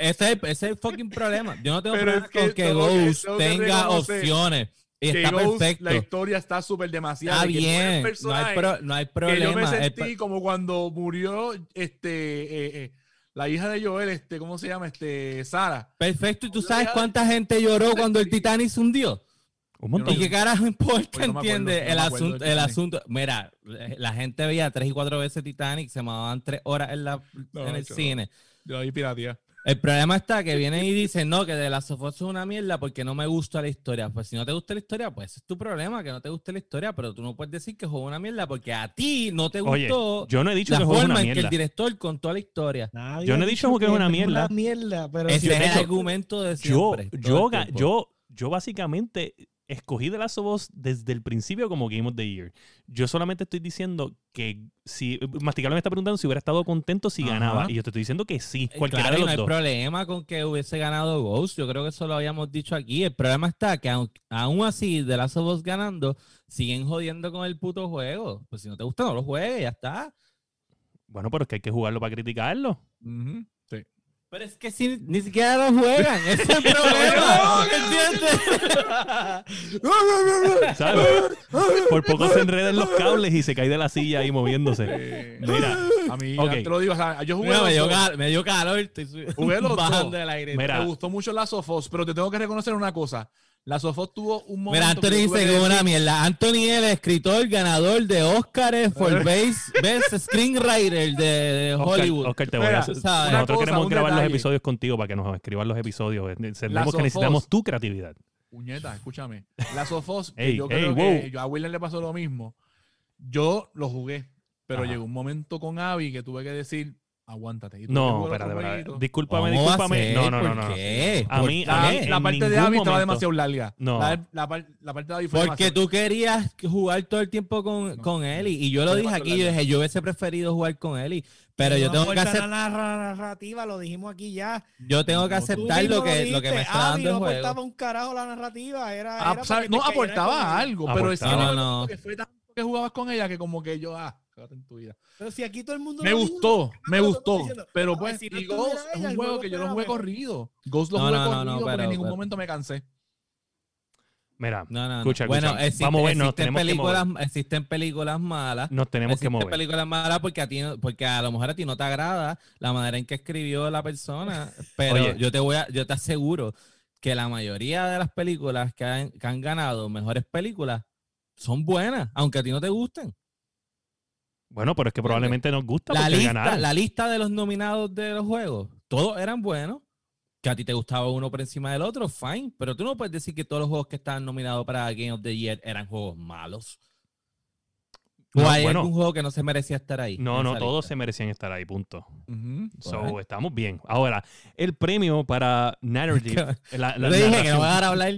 ese, es- ese es el fucking problema. Yo no tengo Pero problema es que con que tengo Ghost tengo que tenga opciones. Y está Ghost, perfecto. La historia está súper demasiado. Está bien. No hay, pro- no hay que problema. yo me sentí como cuando murió este eh, eh, la hija de Joel, este, ¿cómo se llama? Este, Sara. Perfecto, y tú Yo sabes cuánta gente lloró cuando el Titanic se hundió. Un montón. ¿Y qué carajo importa? Oye, no ¿Entiendes? no el, asunto, el asunto. Mira, la gente veía tres y cuatro veces Titanic, se mamaban tres horas en, la, No, en el cine. Yo piratía. El problema está que vienen y dicen, no, que de la Us es una mierda porque no me gusta la historia. Pues si no te gusta la historia, pues ese es tu problema, que no te guste la historia, pero tú no puedes decir que es una mierda porque a ti no te Oye, gustó yo no he dicho la que forma una en que el director contó la historia. Nadie Yo no he dicho que es una mierda. mierda, pero Ese si es el hecho- argumento de Yo, siempre. yo, yo, yo básicamente escogí The Last of Us desde el principio como Game of the Year. Yo solamente estoy diciendo que si Masticable me está preguntando si hubiera estado contento si Ajá. ganaba. Y yo te estoy diciendo que sí, Eh, cualquiera claro, de y los no hay problema con que hubiese ganado Ghost. Yo creo que eso lo habíamos dicho aquí. El problema está que aun, aún así, de Last of Us ganando, siguen jodiendo con el puto juego. Pues si no te gusta, no lo juegues, ya está. Bueno, pero es que hay que jugarlo para criticarlo. Sí. Pero es que si, ni siquiera lo juegan. Ese es el problema. ¿Entiendes? ¿Sabes? Por poco se enredan los cables y se cae de la silla ahí moviéndose. Mira, a mí, Ok. te lo digo, o sea, yo jugué Mira, me, dio dos. cal- me dio calor. Estoy Jugué los bajando dos. del aire. Mira. Me gustó mucho Last of Us, pero te tengo que reconocer una cosa. La Sofos tuvo un momento. Mira, Anthony que dice que que es una mierda. Anthony es el escritor ganador de Oscars for Base, Best Screenwriter de, Hollywood. Oscar, te voy Mira, a hacer-. Nosotros cosa, queremos grabar los episodios contigo para que nos escriban los episodios. Entendemos que Sofos. necesitamos tu creatividad. Puñeta, escúchame. La Sofos, que Ey, yo ey, creo wow. que yo- a William le pasó lo mismo. Yo lo jugué, pero Ajá. llegó un momento con Abby que tuve que decir, aguántate. No, espérate, espérate. Discúlpame, ¿Cómo va a discúlpame. ser? No, no, no, ¿Por no. no. qué? A ¿Por mí- a La, mí- la en parte de Abby estaba demasiado larga. No. La, la la parte de Abby fue Porque demasiado- tú querías jugar todo el tiempo con, No. con Eli. Y yo lo Fue dije aquí, yo dije, yo hubiese preferido jugar con Eli. Pero yo tengo que hacer, la narra- narrativa, lo dijimos aquí ya. yo tengo que aceptar lo que, lo que me está dando no juego. aportaba un carajo la narrativa, era, no aportaba algo, pero es que fue tanto que jugabas con ella que como que yo, ah, cágate en tu vida. Pero si aquí todo el mundo Me dijo, gustó, me gustó. diciendo. Pero pues, si no y Ghost es un juego que yo lo jugué corrido. Ghost lo No, jugué no, no, corrido, no, pero, pero- en ningún pero- momento me cansé. Mira, No, no, no. Escucha, bueno, escucha. existe- Vamos a ver, nos tenemos que películas, existen películas malas. nos tenemos que existen mover. películas malas porque a ti no- porque a lo mejor a ti no te agrada la manera en que escribió la persona, pero Oye. yo te voy a, yo te aseguro que la mayoría de las películas que han, que han ganado mejores películas son buenas, aunque a ti no te gusten. Bueno, pero es que probablemente nos gusta La porque lista, ganaron. la lista de los nominados de los juegos, todos eran buenos. Que a ti te gustaba uno por encima del otro, fine. Pero tú no puedes decir que todos los juegos que estaban nominados para Game of the Year eran juegos malos. ¿O hay bueno. algún juego que no se merecía estar ahí? No, no, todos lista? se merecían estar ahí, punto. So, Bueno. estamos bien. Ahora, el premio para narrative, la, dije que no narración- van a hablar.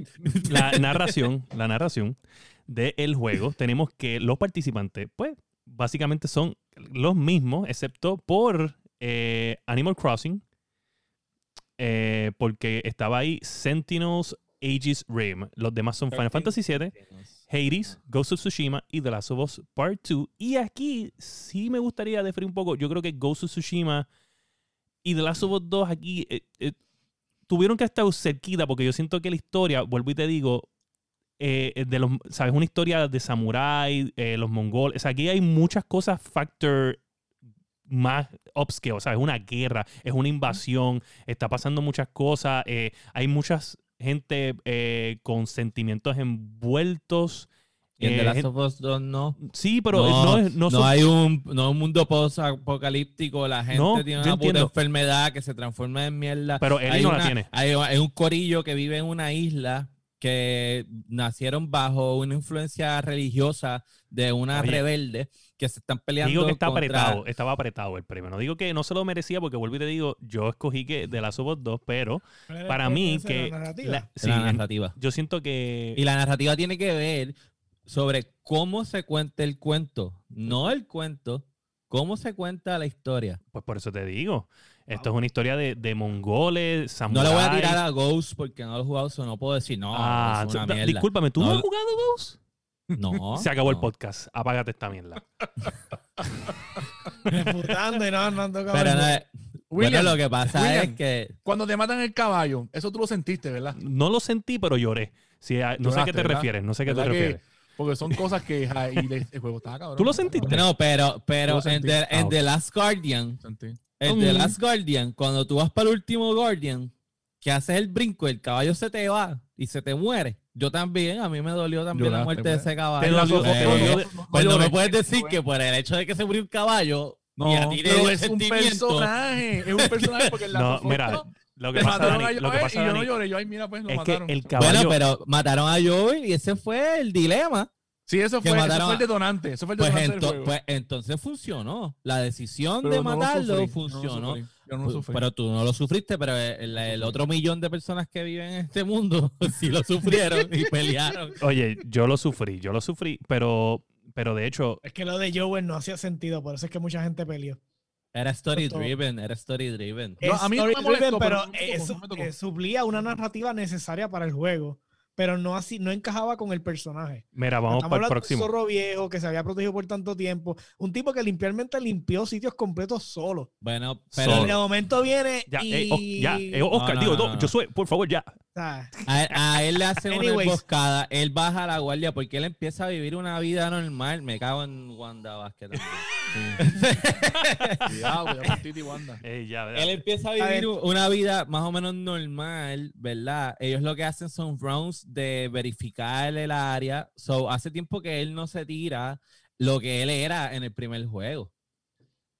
la narración, la narración del juego, tenemos que los participantes, pues, básicamente son los mismos, excepto por eh, Animal Crossing, eh, porque estaba ahí Sentinels Aegis Rim. Los demás son Final Fantasy VII, Hades, Ghost of Tsushima y The Last of Us Part 2. Y aquí sí me gustaría definir un poco. Yo creo que Ghost of Tsushima y The Last of Us 2 aquí eh, eh, tuvieron que estar cerquita porque yo siento que la historia, vuelvo y te digo, eh, eh, de los, ¿sabes? Una historia de samurái, eh, los mongoles. O sea, aquí hay muchas cosas factor más upscale, ¿sabes? Es una guerra, es una invasión, está pasando muchas cosas, eh, hay muchas gente eh, con sentimientos envueltos. Y en The Last of Us 2 no. sí, pero no, es- no no hay un, no un mundo post-apocalíptico. La gente tiene una puta enfermedad que se transforma en mierda. pero hay, no una- la tiene. hay, hay un corillo que vive en una isla que nacieron bajo una influencia religiosa de una Oye, rebelde que se están peleando. Digo que está contra- apretado, estaba apretado el premio. No digo que no se lo merecía porque vuelvo y te digo, yo escogí que de las Us 2, pero ¿Cuál era el para mí que la narrativa? la- sí, la narrativa. yo siento que Y la narrativa tiene que ver sobre cómo se cuenta el cuento, no el cuento, cómo se cuenta la historia. pues por eso te digo, esto es una historia de, de mongoles, No samuráis. le voy a tirar a Ghost porque no lo he jugado, so no puedo decir no. Ah, es una mierda. discúlpame, ¿tú no, No, has jugado Ghost? No. Se acabó el no. podcast. Apágate esta mierda. Refutando y no, no han tocado Pero no es- William, bueno, lo que pasa William. es que cuando te matan el caballo, eso tú lo sentiste, ¿verdad? No lo sentí, pero lloré. Sí, a- no sé a qué te ¿verdad? refieres, no sé a qué te ¿Verdad que- refieres. Porque son cosas que ja, y el juego estaba cabrón. ¿Tú lo sentiste? no, pero, pero en. The, en Ah. The Last Guardian, Sentí. The Mm. Last Guardian, cuando tú vas para el último Guardian, que haces el brinco, el caballo se te va y se te muere. Yo también, a mí me dolió también la muerte de ese caballo. Te dolió, Eh, te dolió de- pues no me llores. puedes decir que por el hecho de que se murió un caballo No, y a ti te pero es un personaje. Es un personaje porque en la No, mira, lo que pasa, mataron Dani, a lo que Joel pasa, y yo no lloré. Yo, ay, mira, pues lo es que mataron. el caballo... Bueno, pero mataron a Joel y ese fue el dilema. Sí, eso fue, eso fue el detonante. Eso fue el Pues, detonante del ento- juego. pues entonces funcionó. La decisión Pero de no lo matarlo sufrí, yo no lo funcionó. sufrí, Yo no lo sufrí. Pero tú no lo sufriste, pero el, el otro millón de personas que viven en este mundo sí lo sufrieron y pelearon. Oye, yo lo sufrí, yo lo sufrí, pero, pero de hecho, Es que lo de Joel no hacía sentido, por eso es que mucha gente peleó. Era story driven, era story driven. No, a mí no me molestó, driven, pero pero no me tocó, eso suplía una narrativa necesaria para el juego, pero no así, no encajaba con el personaje. mira, vamos para el de próximo. Un zorro viejo que se había protegido por tanto tiempo, un tipo que limpiamente limpió sitios completos solo. Bueno, pero Solo. de momento viene Ya, y eh, o- ya, eh, Oscar, No, no, digo, no, no, no. yo soy, por favor, ya. A, a él le hacen una emboscada, él baja la guardia porque él empieza a vivir una vida normal. Me cago en Wanda Vázquez. Cuidado, cuidado con Titi y Wanda. Ya, Él empieza a vivir una vida más o menos normal, ¿verdad? Ellos lo que hacen son rounds de verificar el área. So, hace tiempo que él no se tira lo que él era en el primer juego.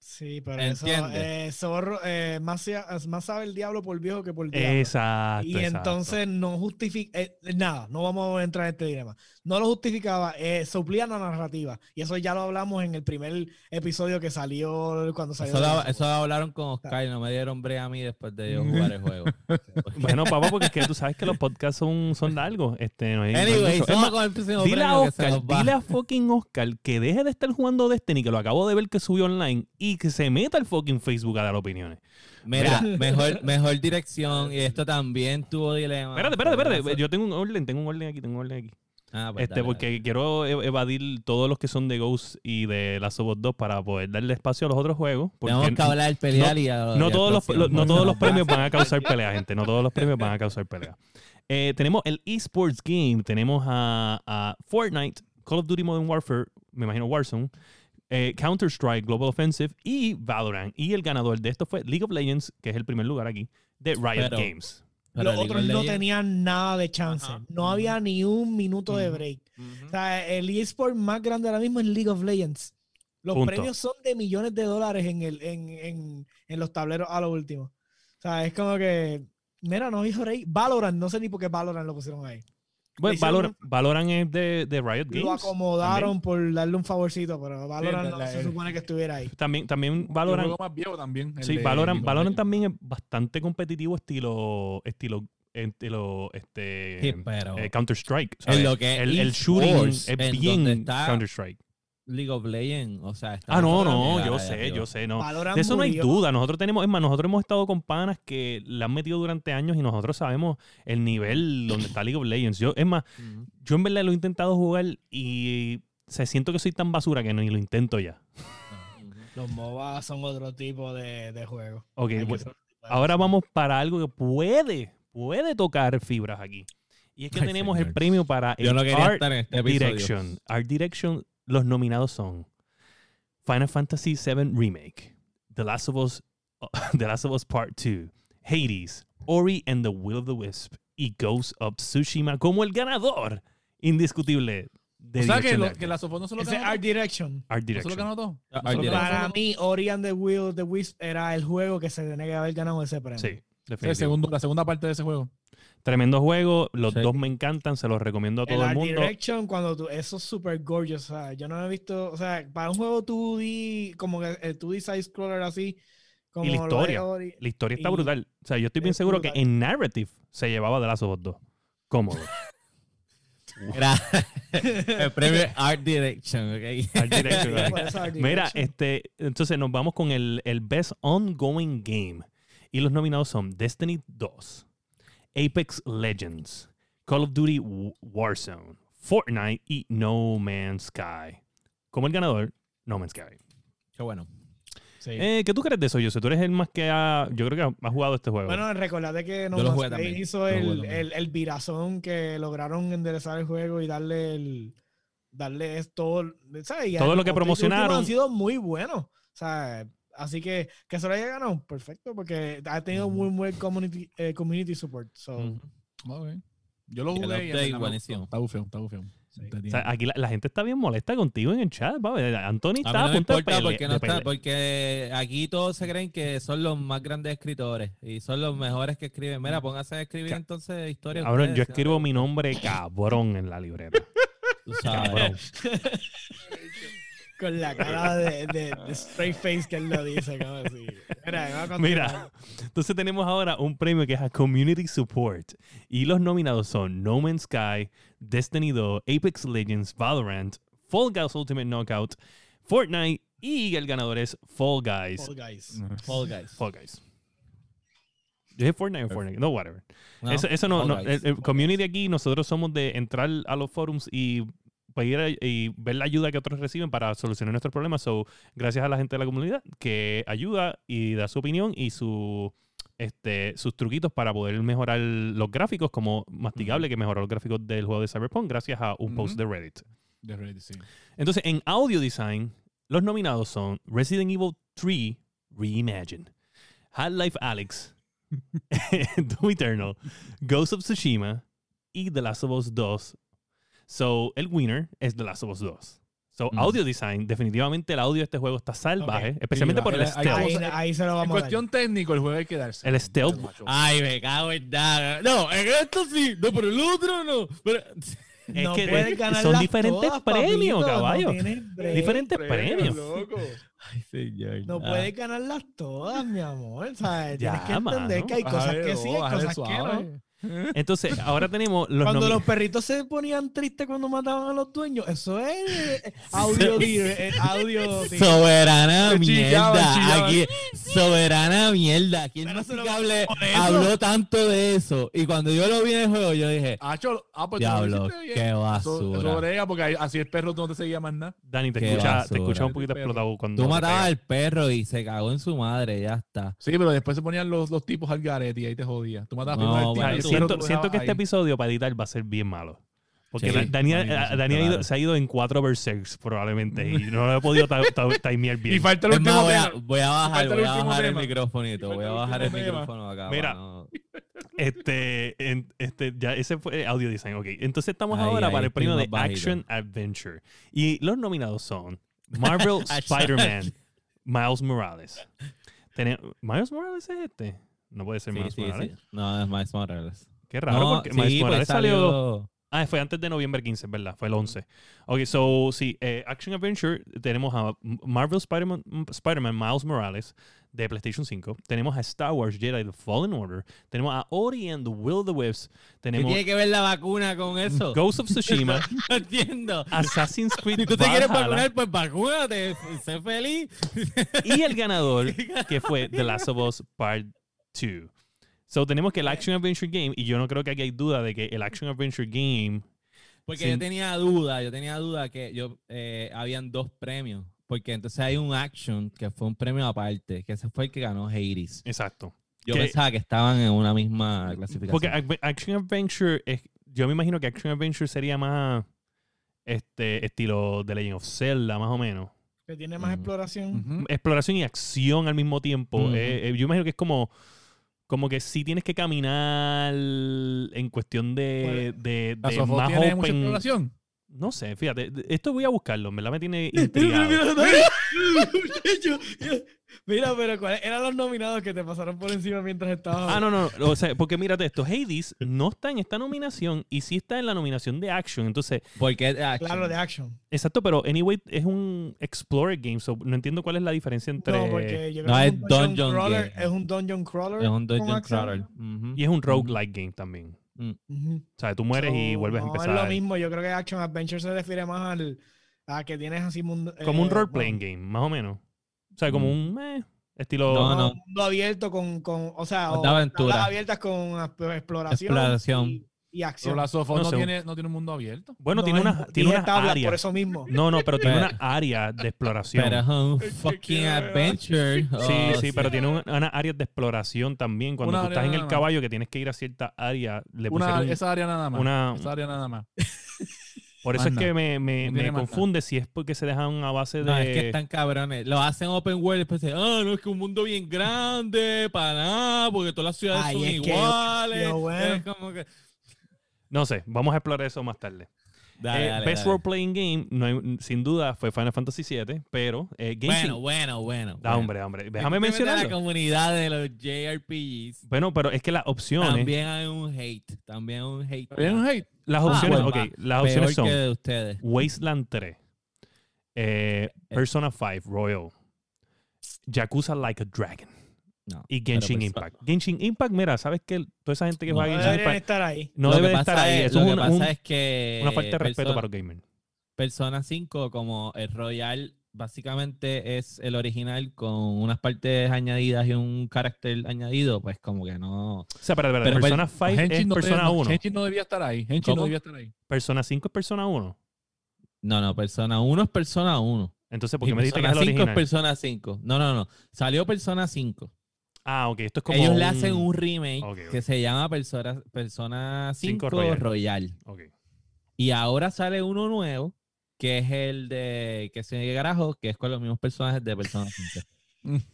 Sí, pero eso, Entiende. eh, zorro, eh, más, sea- más sabe el diablo por viejo que por diablo. Exacto. Y exacto. entonces no justifica, eh, nada, no vamos a entrar en este dilema. No lo justificaba, eh, suplía la narrativa. Y eso ya lo hablamos en el primer episodio que salió cuando salió. Eso, lo, hablaron con Oscar y no me dieron brea a mí después de yo jugar el juego. Bueno, papá, porque es que tú sabes que los podcasts son, son largos. Este, no hay- no hay Anyway, más, con el próximo Dile a premio que se Oscar, dile a fucking Oscar que deje de estar jugando Destiny, que lo acabo de ver que subió online, y que se meta al fucking Facebook a dar opiniones. Mira, mejor, mejor dirección y esto también tuvo dilema. Espérate, espérate, espérate. Yo tengo un orden, tengo un orden aquí, tengo un orden aquí. Ah, pues Este, dale, porque dale. quiero e- evadir todos los que son de Ghost y de Last of Us 2 para poder darle espacio a los otros juegos. Porque Tenemos que hablar del pelear y a- y no todos, los, lo- no todos los premios va. van a causar pelea, gente. No todos los premios van a causar pelea. Eh, tenemos el eSports Game. Tenemos a, a Fortnite, Call of Duty Modern Warfare, me imagino Warzone, eh, Counter-Strike, Global Offensive y Valorant. Y el ganador de esto fue League of Legends, que es el primer lugar aquí, de Riot Pero- Games. Pero Los League otros no Legends- tenían nada de chance. No había ni un minuto de break. O sea, el eSport más grande ahora mismo es League of Legends. Los Punto. premios son de millones de dólares en, el, en, en, en los tableros a lo último. O sea, es como que, mira, no hijo rey. Valorant, no sé ni por qué Valorant lo pusieron ahí. Bueno, Valorant, Valorant es de, de Riot Games. Lo acomodaron por darle un favorcito, pero Valorant no la- se supone que estuviera ahí. También, también juego más viejo también. Sí, de Valorant Legends. también es bastante competitivo estilo estilo estilo este Sí, pero Counter Strike. en lo que el, shooting es bien Counter Strike. League of Legends, o sea, está Ah, no, no, yo sé, arriba. yo sé, no. Valorant De eso no hay murió. duda. Nosotros tenemos, es más, nosotros hemos estado con panas que la han metido durante años y nosotros sabemos el nivel donde está League of Legends. Yo, es más, yo en verdad lo he intentado jugar y se siento que soy tan basura que ni lo intento ya. Los MOBA son otro tipo de, de juego. Ok, ser- Ahora vamos para algo que puede, puede tocar fibras aquí. Y es que Ay, tenemos el premio para el no Art estar en este. Direction. Art Direction, los nominados son Final Fantasy VII Remake, The Last of Us, The Last of Us Part 2, Hades, Ori and the Will of the Wisp y Ghost of Tsushima como el ganador indiscutible de O sea que, lo, que la Sofón no se lo ganó. Art. Direction. Art ¿No se lo Direction. ganó todo? Art ¿No se lo ganó Para todo? mí, Ori and the Will of the Wisp era el juego que se tenía que haber ganado ese premio. Sí, El definitivo. segundo, la segunda parte de ese juego. Tremendo juego, los Sí. dos me encantan, se los recomiendo a todo el el, Art mundo. Direction, cuando tú, eso es super gorgeous. O sea, yo no he visto, o sea, para un juego 2D, como que el 2D side scroller así, como Y la historia. Ori. La historia está Y- brutal. O sea, yo estoy bien es seguro brutal. que en Narrative se llevaba de Last of Us 2. Cómodo. Era el premio Art Direction, ¿ok? Art Direction, right? Mira, este, entonces nos vamos con el, el Best Ongoing Game. Y los nominados son Destiny 2, Apex Legends, Call of Duty Warzone, Fortnite y No Man's Sky. Como el ganador, No Man's Sky. Qué bueno. Sí. Eh, ¿Qué tú crees de eso, Jose? Tú eres el más que ha, yo creo que ha, jugado este juego. Bueno, recordate que No Man's Sky también, hizo el, el, el virazón que lograron enderezar el juego y darle el darle esto, y Todo lo que promocionaron. han sido muy buenos. O sea, así que que se lo haya ganado, perfecto, porque ha tenido muy buen community, eh, community support. So, Ujú. Ok. Yo lo Y el jugué y me buenísimo. Está bufeo, está bufeo. Sí. Está O sea, aquí la, la gente está bien molesta contigo en el chat. papi. Anthony A mí está no a me punto de importa pele- porque, no está, porque aquí todos se creen que son los más grandes escritores y son los mejores que escriben. Mira, póngase a escribir Ca- entonces historias. Cabrón, ustedes, yo no escribo mi nombre cabrón en la libreta. tú Cabrón. con la cara de, de- de straight face que él lo dice, como así. Mira, entonces tenemos ahora un premio que es a Community Support. Y los nominados son No Man's Sky, Destiny 2, Apex Legends, Valorant, Fall Guys Ultimate Knockout, Fortnite y el ganador es Fall Guys. Fall Guys. Fall Guys. Fall Guys. ¿Yo dije Fortnite o Fortnite? No, whatever. No, eso, eso no, Fall no, Guys. el, el community aquí, nosotros somos de entrar a los forums y pedir y ver la ayuda que otros reciben para solucionar nuestros problemas. So, gracias a la gente de la comunidad que ayuda y da su opinión y su este, sus truquitos para poder mejorar los gráficos, como masticable que mejoró los gráficos del juego de Cyberpunk gracias a un post de Reddit. De Reddit, sí. Entonces, en audio design, los nominados son Resident Evil 3 Reimagined, Half-Life Alyx, Doom Eternal, Ghost of Tsushima y The Last of Us 2. So, el winner es The Last of Us 2. So, Mm. audio design, definitivamente el audio de este juego está salvaje, especialmente Sí, por el ahí- stealth. Ahí, a- ahí se lo En vamos a dar. cuestión técnico, el juego hay que darse. El stealth. Ay, me cago en nada. No, en esto sí. No, pero el otro no. Pero... Es no que puedes son ganarlas diferentes todas, premios, papito, caballo. No tienes break. Diferentes premios. loco. Ay, señor. No Ah. puedes ganarlas todas, mi amor. ¿sabes? Ya, Tienes que entender mano. que hay cosas que sí, hay cosas que no. Entonces, ahora tenemos los Cuando los perritos se ponían tristes cuando mataban a los dueños, eso es audio, di- audio. di- Soberana mierda. Aquí, soberana mierda. El Pero se habló tanto de eso. Y cuando yo lo vi en el juego, yo dije, Ah, cholo. Ah, pues diablo, qué basura. eso brega, porque así el perro no te seguía más nada. Dani, te escucha, te basura. escucha un poquito explotado cuando Tú matabas al perro y se cagó en su madre, ya está. Sí, pero después se ponían los, los tipos al garete y ahí te jodía. Tú matabas No, primero al siento, siento que este episodio para editar va a ser bien malo. Porque Sí, Da- Dani, malísimo, eh, Dani ha ido- claro. se ha ido en cuatro berserks probablemente y no lo he podido ta- ta- timear bien. Y falta el último voy a, tema. voy a bajar, voy a bajar el Voy a bajar el micrófono acá. Mira. no- Este, en- este, ya ese fue audio design. Ok, entonces estamos Ahí, ahora ahí, para el premio de bajito. Action Adventure. Y los nominados son Marvel Spider-Man, Miles Morales. ¿Miles Morales es este? No puede ser Sí, Miles sí, Morales. sí. No, es Miles Morales. Qué raro, no, porque Miles pues Morales salió... salió... Ah, fue antes de noviembre 15, ¿verdad? Fue el 11. Ok, so, sí, eh, Action Adventure, tenemos a Marvel Spider-Man Spider-Man Miles Morales de PlayStation 5. Tenemos a Star Wars Jedi The Fallen Order. Tenemos a Ori and the Will of the Wisps. ¿Qué Tenemos tiene que ver la vacuna con eso? Ghost of Tsushima. No entiendo. Assassin's Creed Si tú te quieres vacunar, pues vacúnate. Sé feliz. y el ganador que fue The Last of Us Part 2. So tenemos que el Action Adventure Game, y yo no creo que aquí hay duda de que el Action Adventure Game Porque yo tenía duda, yo tenía duda que yo eh, habían dos premios. Porque entonces hay un action que fue un premio aparte, que ese fue el que ganó Hades. Exacto. Yo Que- pensaba que estaban en una misma clasificación. Porque Ac- Action Adventure, es, yo me imagino que Action Adventure sería más este estilo de Legend of Zelda, más o menos. Que tiene más exploración. Exploración y acción al mismo tiempo. Eh, eh, yo imagino que es como, como que si tienes que caminar en cuestión de, de, ¿La de Sofo más tiene mucha open. exploración? No sé, fíjate, esto voy a buscarlo, en verdad me tiene intrigado. Mira, pero ¿cuáles eran los nominados que te pasaron por encima mientras estabas? Ah, no, no, o sea, porque mírate esto, Hades no está en esta nominación y sí está en la nominación de Action, entonces Porque es de action. Claro, de action. Exacto, pero anyway es un Explorer game, so no entiendo cuál es la diferencia entre... No, porque yo No, creo que es dungeon crawler. game. Es un dungeon crawler. es un dungeon crawler. Y es un roguelike game también. Ujú. O sea, tú mueres y vuelves a no, empezar. Es lo mismo, yo creo que Action Adventure se refiere más al, a que tienes así mundo. Como un eh, role-playing bueno, game, más o menos. O sea, como un eh, estilo... No, no. un mundo abierto con, con o sea, o aventura. tablas abiertas con exploración, Exploración. y, y Pero acción. la Sofo No no, sé. tiene, no tiene un mundo abierto. Bueno, No tiene es- una, tiene unas tablas, áreas. por eso mismo. No, no, pero tiene Pero- una área de exploración. Pero es un que fucking adventure. Sí, Oh, sí, pero tiene un- unas áreas de exploración también. Cuando Una tú área estás en el caballo que tienes que ir a cierta área, le Una, esa área nada más. una- Esa área nada más. Por eso es que me, me- No confunde si es porque se dejan a base de... No, es que están cabrones. Lo hacen open world y después dicen, ah, no, es que un mundo bien grande, para nada, porque todas las ciudades Ay, son es que- iguales. lo bueno. Es como que... No sé, vamos a explorar eso más tarde. Dale, Eh, dale, Best dale. Role Playing Game, no hay- sin duda, fue Final Fantasy VII, pero eh, Genshin- Bueno, bueno, bueno. Da, hombre, hombre. Déjame Hay a la comunidad de los JRPGs. Bueno, pero es que las opciones, También hay un hate. También hay un hate. ¿Había un hate? las Ah, opciones, bueno, ok, va. las opciones son que de ustedes. Wasteland 3, eh, Persona 5 Royal, Yakuza Like a Dragon No, y pero Genshin pues, Impact. Genshin Impact, mira, ¿sabes que Toda esa gente que No, juega Genshin Impact estar ahí. no lo debe estar ahí. es- Eso lo es que un- pasa un- es que una falta de respeto Persona- para los gamers. Persona 5, como el Royal, básicamente es el original con unas partes añadidas y un carácter añadido, pues como que no. O sea, para, para, Pero Persona 5 es Henshin no, Persona debe- no, 1. Henshin no debía estar ahí. Henshin ¿Cómo? no debía estar ahí. Persona 5 es Persona 1. No, no, Persona 1 es Persona 1. Entonces, ¿por qué Y me dijiste que es Persona el 5 es original? Persona 5. No, no, no. Salió Persona 5. Ah, ok. Esto es como. Ellos le hacen un remake Ok, ok. que se llama Persona, Persona 5 Cinco Royal. Royal. Ok. Y ahora sale uno nuevo, que es el de que se carajo, que es con los mismos personajes de Persona 5.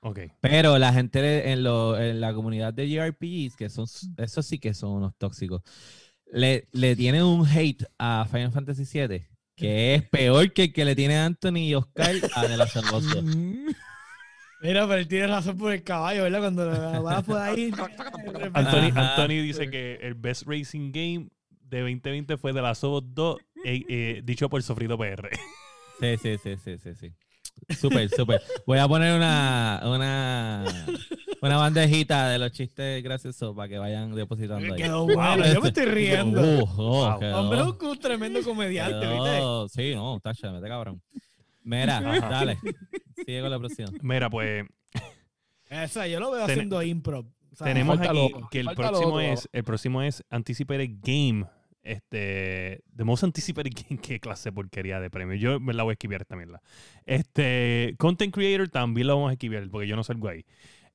Ok. Pero la gente en, lo- en la comunidad de JRPGs, que son, esos sí que son unos tóxicos, le, le tienen un hate a Final Fantasy VII, que es peor que el que le tiene Anthony y Oscar a The Last of Us 2. Mira, pero él tiene razón por el caballo, ¿verdad? Cuando lo vas por ahí. Anthony. Anthony dice que el best racing game de 2020 fue de la Us 2, eh, eh, dicho por Sofrito PR. Sí, sí, sí, sí, sí, sí. Súper, súper. Voy a poner una, una, una bandejita de los chistes graciosos para que vayan depositando ahí. Quedó bueno, yo me estoy riendo. Uh, oh, Wow. Hombre, es un tremendo comediante, ¿viste? quedó- Sí, no, está chévere, mete cabrón. Mira, Ajá. dale. Sigue con la próxima. Mira, pues Esa, yo lo veo Ten- haciendo improv. O sea, tenemos falta aquí lo- que el falta lo próximo otro, es el próximo es Anticipated Game. Este, The Most Anticipated Game, qué clase de porquería de premio. Yo me la voy a esquivar también. La. Este, Content Creator también lo vamos a esquivar porque yo no salgo ahí.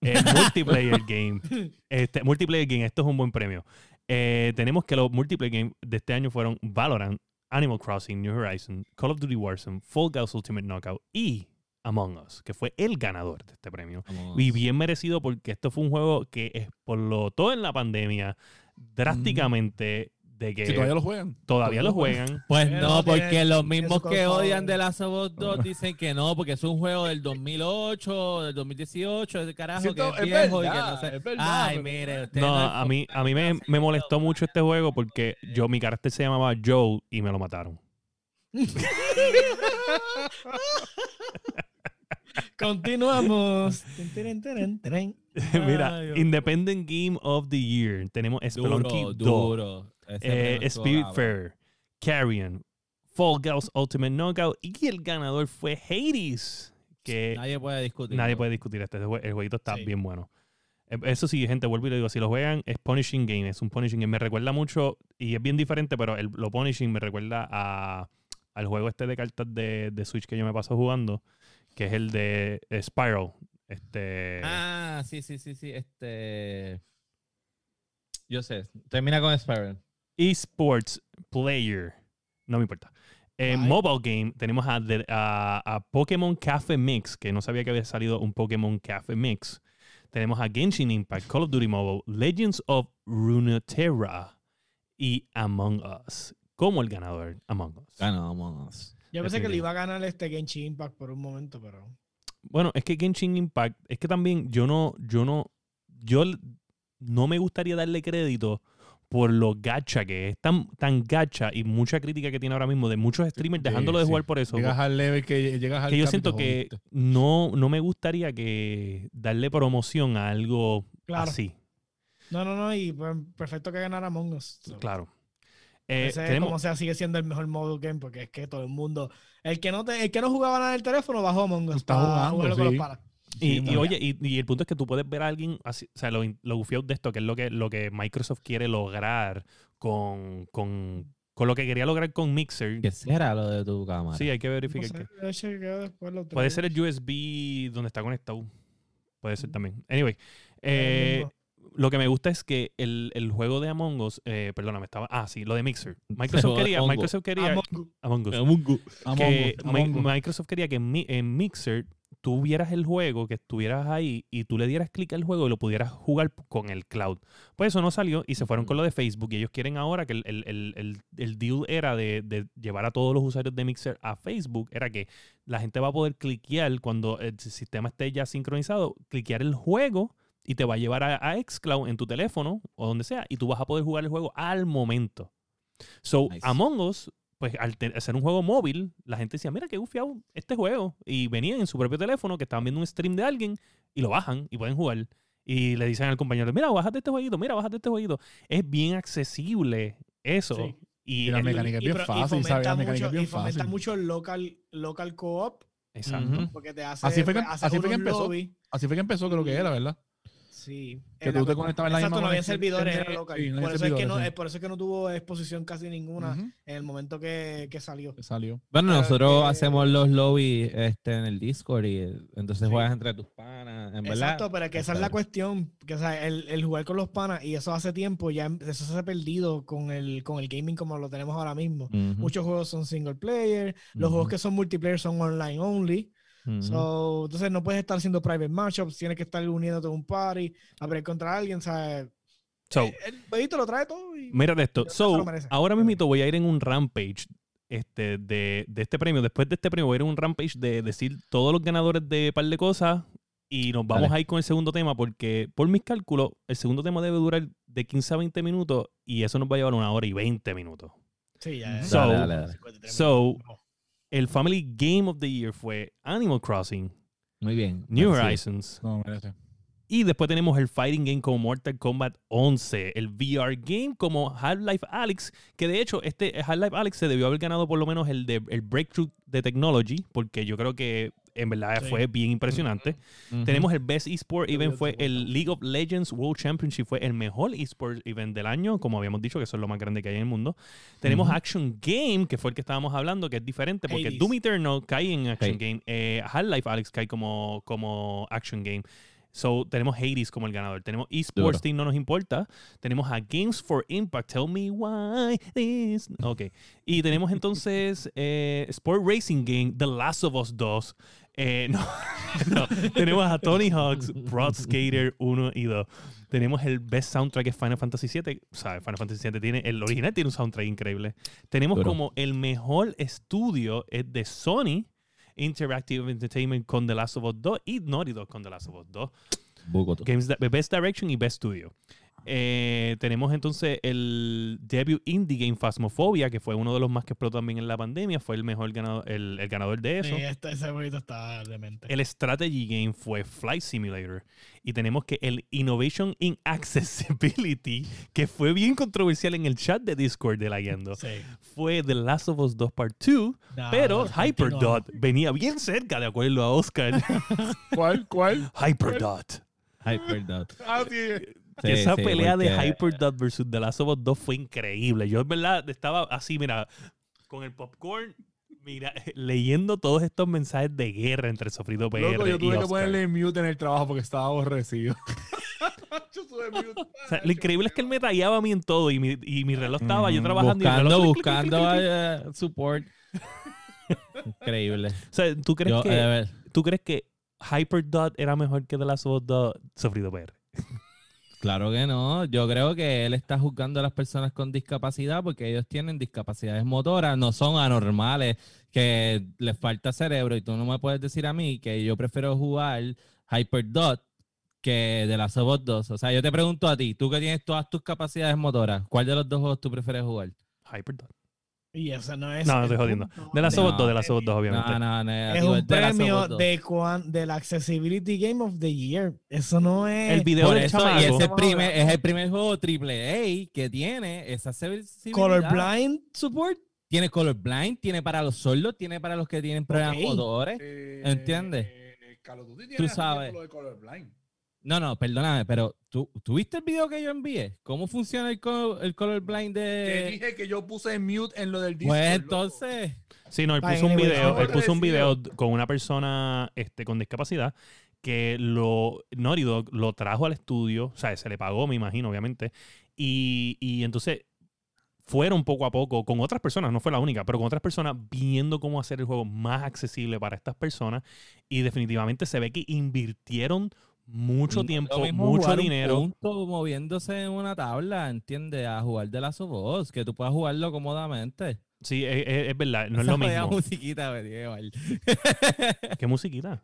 Eh, multiplayer Game. Este, multiplayer Game, esto es un buen premio. Eh, tenemos que los multiplayer Game de este año fueron Valorant, Animal Crossing, New Horizons, Call of Duty Warzone, Fall Guys Ultimate Knockout y Among Us, que fue el ganador de este premio. Y bien merecido porque esto fue un juego que explotó en la pandemia drásticamente de que Si todavía lo juegan. todavía lo juegan. Pues Pero no, tiene- porque los mismos que odian de Last of Us 2 dicen que no, porque es un juego del 2008, del 2018, de carajo, Siento- que es es viejo y que no sé. verdad, Ay, mire, usted No, a mí, a mí me, me molestó mucho este juego porque yo, mi carácter se llamaba Joe y me lo mataron. Continuamos. Tin, tin, tin, tin. Mira, Ay. Independent Game of the Year. Tenemos Spelunky duro, 2, duro. Eh, premio estuvo Spirit cabrón. Fair, Carrion, Fall Guys Ultimate Knockout y el ganador fue Hades. Que Nadie puede discutir. Nadie puede discutir este. El jueguito está Sí. bien bueno. Eh, Eso sí, gente, vuelvo y le digo, si lo juegan, es Punishing Game, es un Punishing Game. Me recuerda mucho, y es bien diferente, pero el, lo Punishing me recuerda a, al juego este de cartas de, de Switch que yo me paso jugando, que es el de eh, Spiral. Este, Ah, sí, sí, sí, sí. Este. Yo sé. Termina con Spiral. eSports Player. No me importa. Eh, Ay. mobile Game, tenemos a, the- a, a Pokémon Cafe Mix, que no sabía que había salido un Pokémon Cafe Mix. Tenemos a Genshin Impact, Call of Duty Mobile, Legends of Runeterra y Among Us. Como el ganador, Among Us. Ganamos. Yo pensé que le iba a ganar este Genshin Impact por un momento, pero. Bueno, es que Genshin Impact, es que también yo no, yo no, yo no me gustaría darle crédito por lo gacha que es, tan, tan gacha y mucha crítica que tiene ahora mismo de muchos streamers Sí, dejándolo de sí. jugar por eso. Llegas al level que llegas al que yo siento que jodiste. no, no me gustaría que darle promoción a algo Claro. así. No, no, no. Y pues, perfecto que ganara Among Us. So, Claro. Eh, ese, tenemos, como sea, sigue siendo el mejor mobile game porque es que todo el mundo. El que no, te- el que no jugaba nada en el teléfono bajó Among Us. Está jugando, con los sí. Y, oye, y, y el punto es que tú puedes ver a alguien, así, o sea, lo, lo gufiado de esto, que es lo que, lo que Microsoft quiere lograr con, con, con lo que quería lograr con Mixer. ¿Qué será lo de tu cámara? Sí, hay que No verificar sé, que. Puede ser el USB donde está conectado. Puede ser también. Anyway, eh, lo que me gusta es que el, el juego de Among Us, eh, perdóname, estaba. Ah, sí, lo de Mixer. Microsoft quería, Among Us. Microsoft quería. Among Us. Among Us. Among Us. Among que Us, Mi- Among Us. Microsoft quería que en, en Mixer tú vieras el juego, que estuvieras ahí y tú le dieras clic al juego y lo pudieras jugar con el cloud. Pues eso no salió y se fueron con lo de Facebook y ellos quieren ahora que el, el- el- el- el deal era de, de llevar a todos los usuarios de Mixer a Facebook, era que la gente va a poder cliquear cuando el sistema esté ya sincronizado, cliquear el juego y te va a llevar a, a Xcloud en tu teléfono o donde sea y tú vas a poder jugar el juego al momento. So, Nice. Among Us, pues al hacer un juego móvil, la gente decía, mira qué gufiado este juego. Y venían en su propio teléfono, que estaban viendo un stream de alguien, y lo bajan y pueden jugar. Y le dicen al compañero, mira, bájate este jueguito, mira, bájate este jueguito. Es bien accesible eso. Sí. Y, Y la mecánica es bien fácil, fomenta ¿sabes? La mecánica mucho- es bien y fomenta fácil. mucho el local, local co-op Exacto. Porque te hace, Así fue que- hace así fue que empezó. Así fue que empezó, creo que era, ¿verdad? Sí. Que tú te conectabas en la Exacto, misma no había servidores, era local. sí, no por, eso es que no, sí. por eso es que no tuvo exposición casi ninguna Ujú, en el momento que, que salió. que Salió. Bueno, Pero nosotros que- hacemos los lobbies este, en el Discord y entonces Sí. juegas entre tus panas En verdad, Exacto, pero que esa es la cuestión, que o sea, el, el jugar con los panas, y eso hace tiempo, ya eso se ha perdido con el, con el gaming como lo tenemos ahora mismo. Ujú, Muchos juegos son single player, los juegos Ujú. que son multiplayer son online only. Ujú. So, entonces no puedes estar haciendo private matchups, tienes que estar uniéndote a un party, a pelear contra alguien, ¿sabes? So, el jueguito lo trae todo y Mírate esto. So, ahora mismo voy a ir en un rampage este, de, de este premio. Después de este premio voy a ir en un rampage de decir todos los ganadores de par de cosas y nos vamos Dale. a ir con el segundo tema porque por mis cálculos el segundo tema debe durar de 15 a 20 minutos y eso nos va a llevar una hora y 20 minutos. sí, ya. So- Dale, dale, dale. 53 So. El Family Game of the Year fue Animal Crossing, Muy bien. New. Horizons. No, merece. Y después tenemos el Fighting Game como Mortal Kombat 11, el VR Game como Half-Life Alyx, que de hecho este Half-Life Alyx se debió haber ganado por lo menos el de el Breakthrough de Technology, porque yo creo que en verdad Sí. fue bien impresionante. Tenemos el Best Esport Event, fue el. League of Legends World Championship, fue el mejor Esport Event del año, como habíamos dicho, que eso es lo más grande que hay en el mundo. Tenemos. Action Game, que fue el que estábamos hablando, que es diferente, porque Hades. Doom Eternal cae en Action Sí. Game, eh, Half-Life Alyx cae como, como Action Game. So, tenemos Hades como el ganador. Tenemos Esports. Team, no nos importa. Tenemos a Games for Impact. Tell me why this. Ok. Y tenemos entonces eh, Sport Racing Game, The Last of Us 2. Eh, no, no. Tenemos a Tony Hawk's Broad Skater 1 y 2. Tenemos el Best Soundtrack que Final Fantasy VII. O sea, Final Fantasy VII tiene, el original tiene un soundtrack increíble. Tenemos Duro. como el mejor estudio es de Sony Interactive Entertainment con The Last of Us 2 y Naughty Dog con The Last of Us 2. Bucoto. Games Best Direction y Best Studio. Eh, tenemos entonces el debut indie game Phasmophobia, que fue uno de los más que explotó también en la pandemia. Fue el mejor ganador, el, el ganador de eso. Sí, este, ese jueguito está demente. El strategy game fue Flight Simulator. Y tenemos que el Innovation in Accessibility, que fue bien controversial en el chat de Discord de la Sí. fue The Last of Us 2 Part 2. No, pero no, Hyperdot venía bien cerca, de acuerdo a Oscar. ¿Cuál? ¿Cuál? Hyperdot. Hyperdot. Ah, sí. Que Sí, esa sí, pelea de porque- Hyperdot versus The Last of Us 2 fue increíble. Yo en verdad estaba así, mira, con el popcorn, mira, leyendo todos estos mensajes de guerra entre Sofrito PR Loco, yo y tuve que Oscar. ponerle mute en el trabajo porque estaba aborrecido. yo tuve mute. O sea, lo increíble es que él me tallaba a mí en todo y mi, y mi reloj estaba yo trabajando y el Buscando, reloj clic, clic, clic, buscando clic, clic. eh, support. Increíble. O sea, ¿tú crees, Yo, que, ¿tú crees que Hyperdot era mejor que The Last of Us 2 Sofrito PR? Claro que no. Yo creo que él está juzgando a las personas con discapacidad porque ellos tienen discapacidades motoras, no son anormales, que les falta cerebro. Y tú no me puedes decir a mí que yo prefiero jugar Hyperdot que de las Us 2. O sea, yo te pregunto a ti, tú que tienes todas tus capacidades motoras, ¿cuál de los dos juegos tú prefieres jugar? Hyperdot. Y eso no es. No, no el estoy jodiendo. De of Us 2, de Last of Us 2, obviamente. No, no, no. Es digo, un premio 2. de cuan, del Accessibility Game of the Year. Eso no es. El video Por del eso, y ese Estamos primer, es el primer juego AAA que tiene esa accesibilidad. Colorblind support. Tiene colorblind, tiene para los sordos, tiene para los que tienen problemas Ok. motores. Eh, ¿Entiendes? eh, Call of Duty Tú tiene sabes. tiempo lo de Colorblind. No, no, perdóname, pero ¿tú, ¿tú viste el video que yo envié? ¿Cómo funciona el, col- el colorblind de...? dije que yo puse en mute en lo del Discord. Pues loco. entonces... Sí, no, él puso un video, él puso un video con una persona este, con discapacidad que lo Naughty Dog lo trajo al estudio, o sea, se le pagó, me imagino, obviamente, y, y entonces fueron poco a poco con otras personas, no fue la única, pero con otras personas viendo cómo hacer el juego más accesible para estas personas y definitivamente se ve que invirtieron mucho tiempo, mucho jugar un dinero. punto moviéndose en una tabla, ¿entiendes? A jugar de la voz, que tú puedas jugarlo cómodamente. Sí, es, es- es verdad, no es lo mismo. musiquita me. ¿Qué musiquita?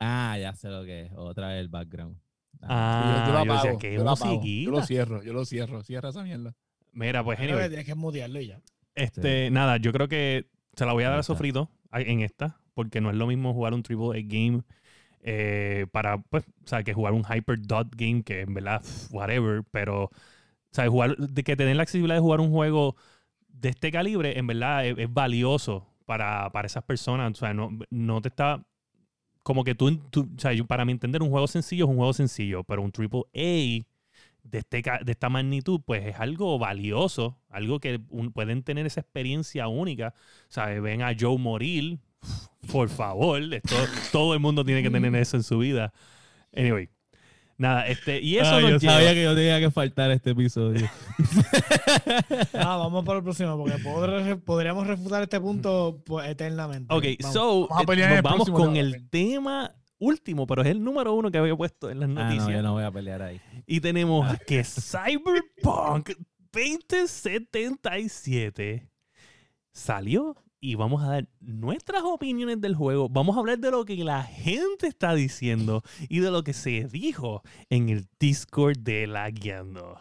ah, ya sé lo que es. Otra vez el background. Ah, yo, yo lo yo decía, apago, ¿qué yo lo apago, musiquita? Yo lo cierro, yo lo cierro. Cierra esa mierda. Mira, pues anyway, que tienes que mutearlo y ya. Este, nada, yo creo que se la voy a dar a. Sofrito en esta, porque no es lo mismo jugar un Triple A game eh, para, pues, o sea, que jugar un Hyper Dot game, que en verdad, whatever, pero, o jugar, de que tener la accesibilidad de jugar un juego de este calibre, en verdad, es, es valioso para, para esas personas, o sea, no, no te está, como que tú, o sea, para mi entender, un juego sencillo es un juego sencillo, pero un Triple A de, este, de esta magnitud, pues es algo valioso, algo que pueden tener esa experiencia única. ¿sabes? Ven a Joe morir Por favor, esto, todo el mundo tiene que tener eso en su vida. Anyway. Nada, este, y eso Ay, nos yo lleva- sabía que yo tenía que faltar este episodio. Ah, vamos por el próximo, porque pod- podríamos refutar este punto pues, eternamente. Ok, Vamos. so, Vamos a eh, pelear en nos el vamos próximo con el tema último, pero es el número uno que había puesto en las ah, noticias. no, yo no voy a pelear ahí. Y tenemos que Cyberpunk 2077 salió y vamos a dar nuestras opiniones del juego. Vamos a hablar de lo que la gente está diciendo y de lo que se dijo en el Discord de la Guiando.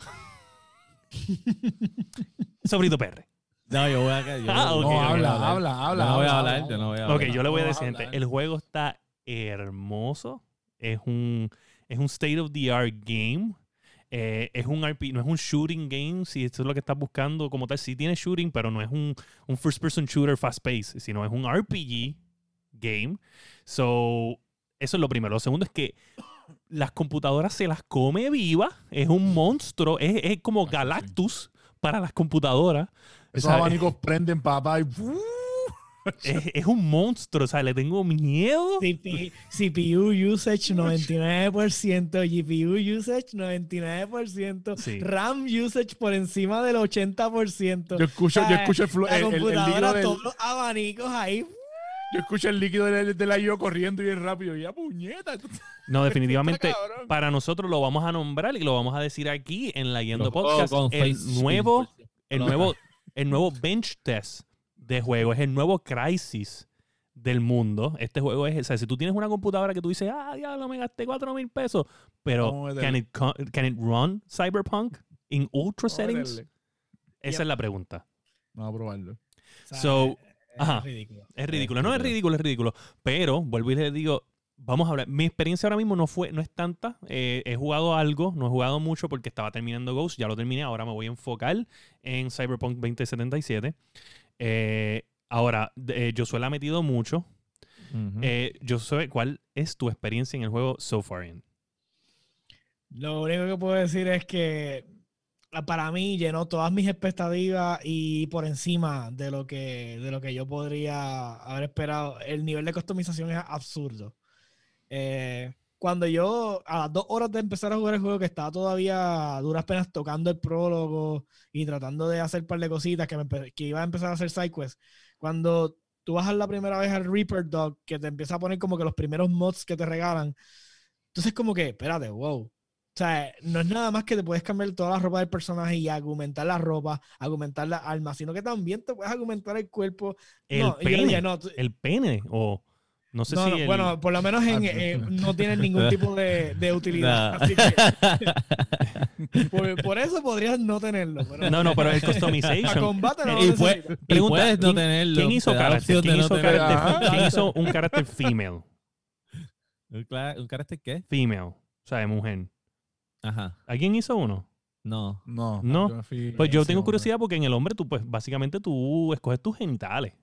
Sobrito PR. No, yo voy a... Yo, Ah, yo No, voy a habla, habla, habla. Yo no voy a habla, hablar, yo no voy a Ok, yo le voy a decir, gente, el juego está hermoso. Es un, es un state of the art game. Eh, es un RP, no es un shooting game, si esto es lo que estás buscando como tal. Sí tiene shooting, pero no es un, un first person shooter fast paced, sino es un RPG game. So, eso es lo primero. Lo segundo es que las computadoras se las come viva. Es un monstruo. Es, es como Galactus para las computadoras. Esos O sea, abanicos prenden, papá, y... Es, es un monstruo. O sea, le tengo miedo. CP CPU usage 99%, GPU usage 99%, Sí. RAM usage por encima del 80%. Yo escucho, yo Ah, escucho el, la el- el- el líquido computadora, del, todos los abanicos ahí. yo escucho el líquido del, del IO corriendo bien rápido. Y ya, puñeta. No, definitivamente. Para nosotros lo vamos a nombrar y lo vamos a decir aquí en la Guiando Podcast. El nuevo, el nuevo, el nuevo bench test de juego. Es el nuevo Crisis del mundo. Este juego es, o sea, si tú tienes una computadora que tú dices, ah, diablo, me gasté 4 mil pesos, pero can it, can it run Cyberpunk in ultra settings? Esa Yep. es la pregunta. Vamos a probarlo. O sea, So, es- es ajá. ridículo. Es ridículo, no es ridículo, es ridículo. Pero, vuelvo y les digo, vamos a hablar. Mi experiencia ahora mismo no fue, no es tanta. Eh, he jugado algo, no he jugado mucho porque estaba terminando Ghost, ya lo terminé, ahora me voy a enfocar en Cyberpunk 2077. Eh, ahora, eh, Josué la ha metido mucho. Eh, Josué, ¿cuál es tu experiencia en el juego so far in? Lo único que puedo decir es que ah, para mí llenó todas mis expectativas y por encima de lo que, de lo que yo podría haber esperado. El nivel de customización es absurdo. Eh, cuando yo, a las dos horas de empezar a jugar el juego, que estaba todavía a duras penas tocando el prólogo y tratando de hacer un par de cositas que, me que iba a empezar a hacer sidequests, cuando tú bajas la primera vez al Reaper Dog, que te empieza a poner como que los primeros mods que te regalan, entonces como que, espérate, wow. O sea, no es nada más que te puedes cambiar toda la ropa del personaje y argumentar la ropa, argumentar las armas, sino que también te puedes argumentar el cuerpo. El no, pene. dije, no, tú- El pene, o no sé no, si. no, el- bueno, por lo menos en, Ah, eh, no tienen ningún tipo de, de utilidad. No. Así que por, por eso podrías no tenerlo. Pero no, no, pero el para customization. combate no lo y, fue- necesitas. y Pregunta, puedes no ¿quién- tenerlo. ¿Quién hizo carácter? opción ¿Quién de no hizo tenerlo. carácter, Ajá. ¿Quién hizo un carácter female? ¿Un cla- ¿Un carácter qué? Female. O sea, de mujer. Ajá. ¿Alguien hizo uno? No. No. No. Pues yo tengo curiosidad porque en el hombre tú, pues, básicamente tú escoges tus genitales.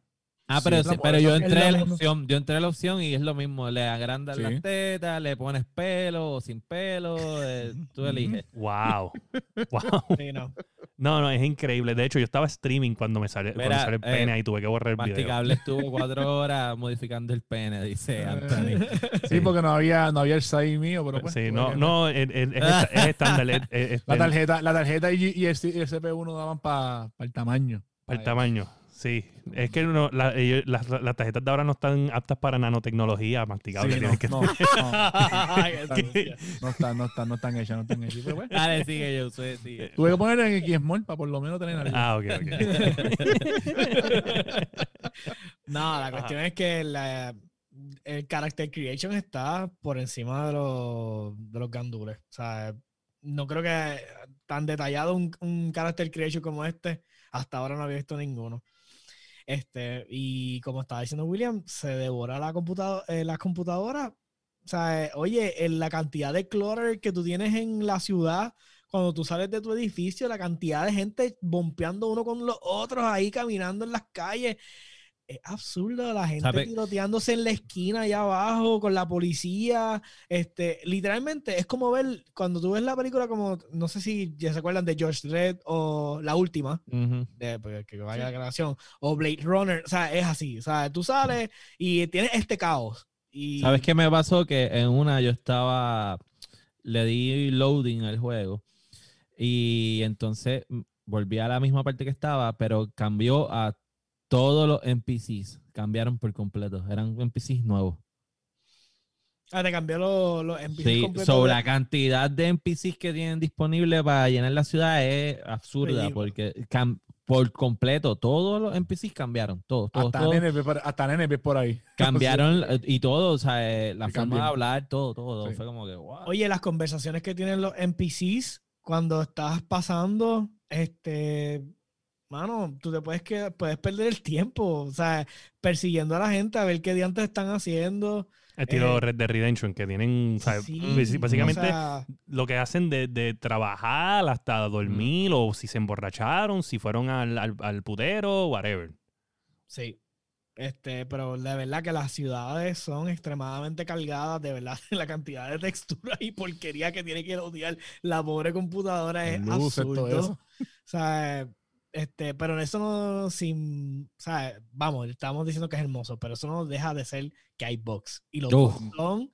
Ah, pero, sí, pero yo entré la opción, yo entré a la opción y es lo mismo, le agrandas Sí. las tetas, le pones pelo o sin pelo, eh, tú eliges. Wow. wow. No. No, no, es increíble. De hecho, yo estaba streaming cuando me sale, cuando Mira, sale el pene eh, ahí tuve que borrar el video. Masticable estuvo cuatro horas modificando el pene, dice Anthony. Sí, porque no había, no había el SAI mío, pero pues. Sí, no, no, es, es- es esta- es estándar. es- es- este, La tarjeta, la tarjeta y, y el, y el CPU no daban para el tamaño. Para el tamaño. Sí, es que no, la- ellos- las, las tarjetas de ahora no están aptas para nanotecnología masticable. Sí, no, tienes que- no, no, están, no están, no están hechas, no están hechas. Dale, sigue yo, sigue. tuve que poner en Xmall para por lo menos tener algo. Ah, ok, ok. No, la cuestión es que la- el character creation está por encima de los, de los gandules. O sea, no creo que tan detallado un, un character creation como este, hasta ahora no había visto ninguno. Este, y como estaba diciendo William, se devora la computadora, las computadoras. O sea, eh, oye, la cantidad de clutter que tú tienes en la ciudad, cuando tú sales de tu edificio, la cantidad de gente bompeando uno con los otros ahí caminando en las calles es absurdo la gente ¿Sabe? tiroteándose en la esquina allá abajo con la policía. Este, literalmente es como ver, cuando tú ves la película como, no sé si ya se acuerdan de George Dredd o la última, Ujú. de, pues, que vaya la grabación, o Blade Runner, o sea, es así, o sea, tú sales y tienes este caos. Y, ¿Sabes qué me pasó? Que en una yo estaba, le di loading al juego y entonces mm, volví a la misma parte que estaba, pero cambió a todos los NPCs, cambiaron por completo, eran NPCs nuevos. Ah, te cambió los, los NPCs Sí, sobre la cantidad de NPCs que tienen disponible para llenar la ciudad es absurda, porque cam- por completo todos los NPCs cambiaron, todos, todos, Hasta todos por, hasta por ahí. cambiaron eh, y todo, o sea, eh, la forma de hablar, todo, todo, Sí. fue como que, wow. Oye, las conversaciones que tienen los NPCs cuando estás pasando, este, mano, tú te puedes que puedes perder el tiempo, o sea, persiguiendo a la gente a ver qué diantes están haciendo. Estilo Eh, Red Dead Redemption, que tienen, o sea, Sí, basi- básicamente o sea, lo que hacen de, de trabajar hasta dormir, o si se emborracharon, si fueron al, al, al putero, whatever. sí. Este, pero de verdad que las ciudades son extremadamente cargadas, de verdad, la cantidad de textura y porquería que tiene que odiar la pobre computadora es todo absurdo. eso. O sea, este, pero eso no sin, vamos, estamos diciendo que es hermoso, pero eso no deja de ser que hay bugs. Y los Uf. bugs son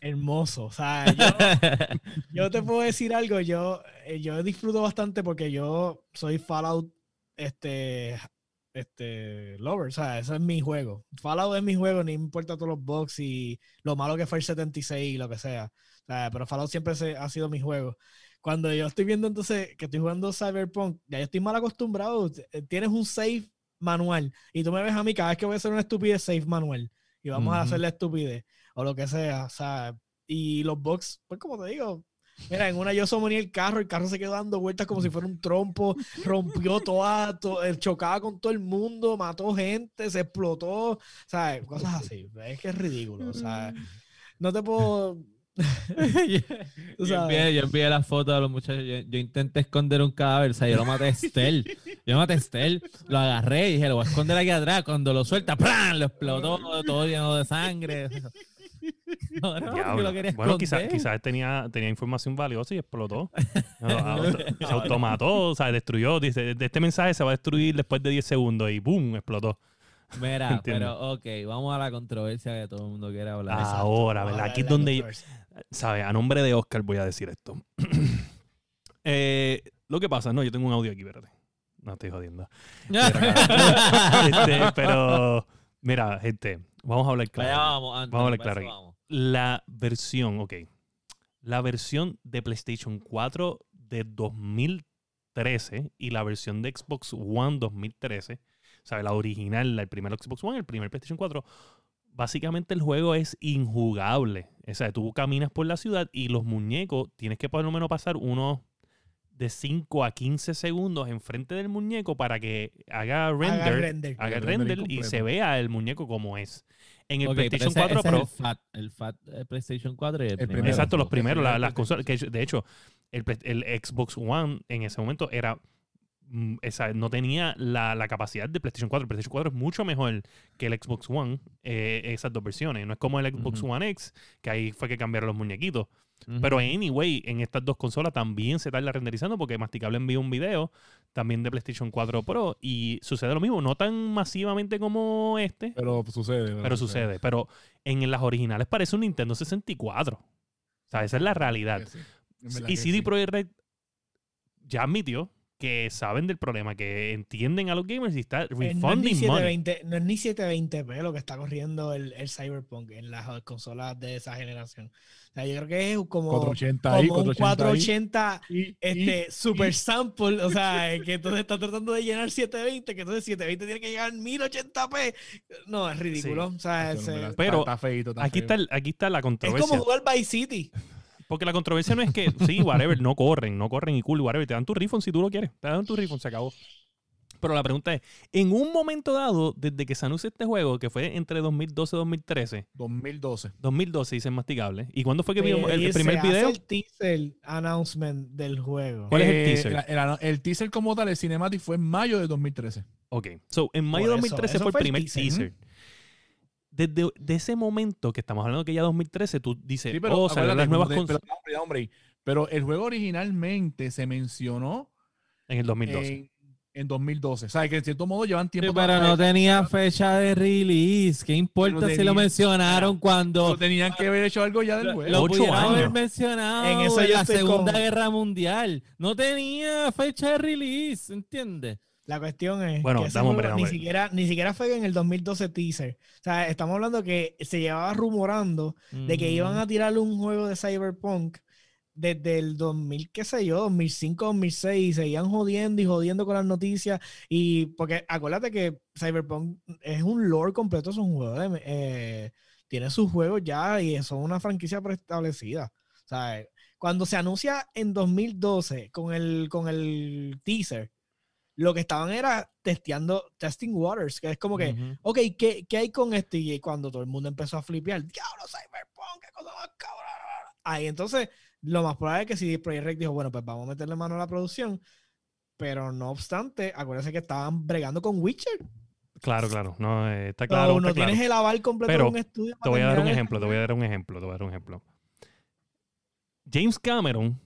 hermosos. O sea, yo, yo te puedo decir algo, yo, eh, yo disfruto bastante porque yo soy Fallout, este, este, lover, o sea, ese es mi juego. Fallout es mi juego, ni me importa todos los bugs y lo malo que fue el 76 y lo que sea. O sea, pero Fallout siempre se- ha sido mi juego. Cuando yo estoy viendo entonces que estoy jugando Cyberpunk, ya yo estoy mal acostumbrado. Eh, Tienes un save manual y tú me ves a mí cada vez que voy a hacer una estupidez, save manual. Y vamos a hacer la estupidez o lo que sea. O sea, y los bugs, pues como te digo, mira, en una yo somoní el carro, el carro se quedó dando vueltas como si fuera un trompo, rompió toda, to- eh, chocaba con todo el mundo, mató gente, se explotó, sea, cosas así. Es que es ridículo. O sea, no te puedo. Yo, envié, yo envié la foto de los muchachos. Yo, yo intenté esconder un cadáver. O sea, yo lo maté a Estel. Yo maté a Estel. Lo agarré y dije, lo voy a esconder aquí atrás. Cuando lo suelta, ¡pran! Lo explotó todo lleno de sangre. No, no, lo quería Bueno, quizás quizás tenía, tenía información valiosa y explotó. No, auto- se automató, o sea, destruyó. Dice, de este mensaje se va a destruir después de 10 segundos y ¡boom! explotó. Mira, Entiendo. pero ok, vamos a la controversia que todo el mundo quiere hablar. Ah, Ahora, ¿verdad? Aquí es donde, ¿sabe? A nombre de Oscar voy a decir esto. Eh, lo que pasa, no, yo tengo un audio aquí, espérate. No estoy jodiendo. Este, pero, mira, gente, vamos a hablar Vaya, claro. vamos, Anthony, Vamos a hablar claro aquí. vamos. La versión, ok. La versión de PlayStation 4 de 2013 y la versión de Xbox One 2013, ¿sabe? La original, el primer Xbox One, el primer PlayStation 4. Básicamente el juego es injugable. O sea, tú caminas por la ciudad y los muñecos tienes que por lo menos pasar unos de 5 a 15 segundos enfrente del muñeco para que haga render, Haga render. haga El render render y se vea el muñeco como es. En el PlayStation ese- 4 ese es Pro. el FAT, el FAT eh, PlayStation 4 y el, El primero. Exacto, los primeros, la- las consolas. Que de hecho, el, el Xbox One en ese momento era. Mm, esa, no tenía la, la capacidad de PlayStation 4. El PlayStation 4 es mucho mejor que el Xbox One, eh, esas dos versiones. No es como el Xbox. One X, que ahí fue que cambiaron los muñequitos. Pero anyway, en estas dos consolas también se tarda renderizando porque Masticable envió un video también de PlayStation 4 Pro y sucede lo mismo, no tan masivamente como este, Pero sucede. pero sucede. Pero en las originales parece un Nintendo 64. O sea, esa es la realidad. Sí. Verdad Y CD sí. Projekt Red ya admitió que saben del problema, que entienden a los gamers y está Eh, no, es ni refunding money. 720, no es ni 720p lo que está corriendo el, el Cyberpunk en las consolas de esa generación. O sea, yo creo que es como, 480 ahí, como un 480 ahí. 480 Y- este, super sample. O sea, que entonces está tratando de llenar 720, que entonces 720 tiene que llegar 1080p. No, es ridículo. O sea, y- verdad, Pero está, está feíto, está Aquí está, el- aquí está la es controversia. como jugar Vice City. Porque la controversia no es que, sí, whatever, no corren, no corren y cool, whatever. Te dan tu refund si tú lo quieres. Te dan tu refund, se acabó. Pero la pregunta es, en un momento dado, desde que se anunció este juego, que fue entre 2012 y 2013, 2012. 2012 dice Masticable, ¿y cuándo fue que vimos el, el primer se hace video? el teaser announcement del juego. ¿Cuál es el Eh, teaser? el, el teaser como tal, el Cinematic, fue en mayo de 2013. Ok, so en mayo de Por eso, 2013 eso fue el fue el primer teaser. teaser. Desde de ese momento que estamos hablando que ya 2013, tú dices, Sí, pero oh, las nuevas consolas pero, hombre, pero el juego originalmente se mencionó en el 2012. en, en 2012. O sea, que en cierto modo llevan Sí, tiempo. pero para- no tenía fecha de release. ¿Qué importa Pero si lo mencionaron cuando pero tenían que haber hecho algo ya del lo, juego. lo Ocho pudieron haber mencionado En yo la Segunda con- Guerra Mundial? No tenía fecha de release, ¿entiendes? La cuestión es Bueno, que ese hombre, ni hombre. siquiera ni siquiera fue en el 2012 teaser. O sea, estamos hablando que se llevaba rumorando de que iban a tirarle un juego de Cyberpunk desde el 2000, qué sé yo, 2005, 2006, y seguían jodiendo y jodiendo con las noticias. Y porque acuérdate que Cyberpunk es un lore completo, es un juego de, eh, tiene sus juegos ya y son una franquicia preestablecida. O sea, cuando se anuncia en 2012 con el, con el teaser, lo que estaban era testeando, testing waters, que es como que, Ujú. ok, ¿qué, qué hay con esto? Y cuando todo el mundo empezó a flipear, diablo, Cyberpunk, qué cosa más cabrón. Ahí entonces, lo más probable es que si Project Red dijo, bueno, pues vamos a meterle mano a la producción, pero no obstante, acuérdense que estaban bregando con Witcher. Claro, claro. No, eh, está claro. no está claro. tienes el aval completo Pero de un estudio. Te voy a dar un ejemplo, te voy a dar un ejemplo, te voy a dar un ejemplo. James Cameron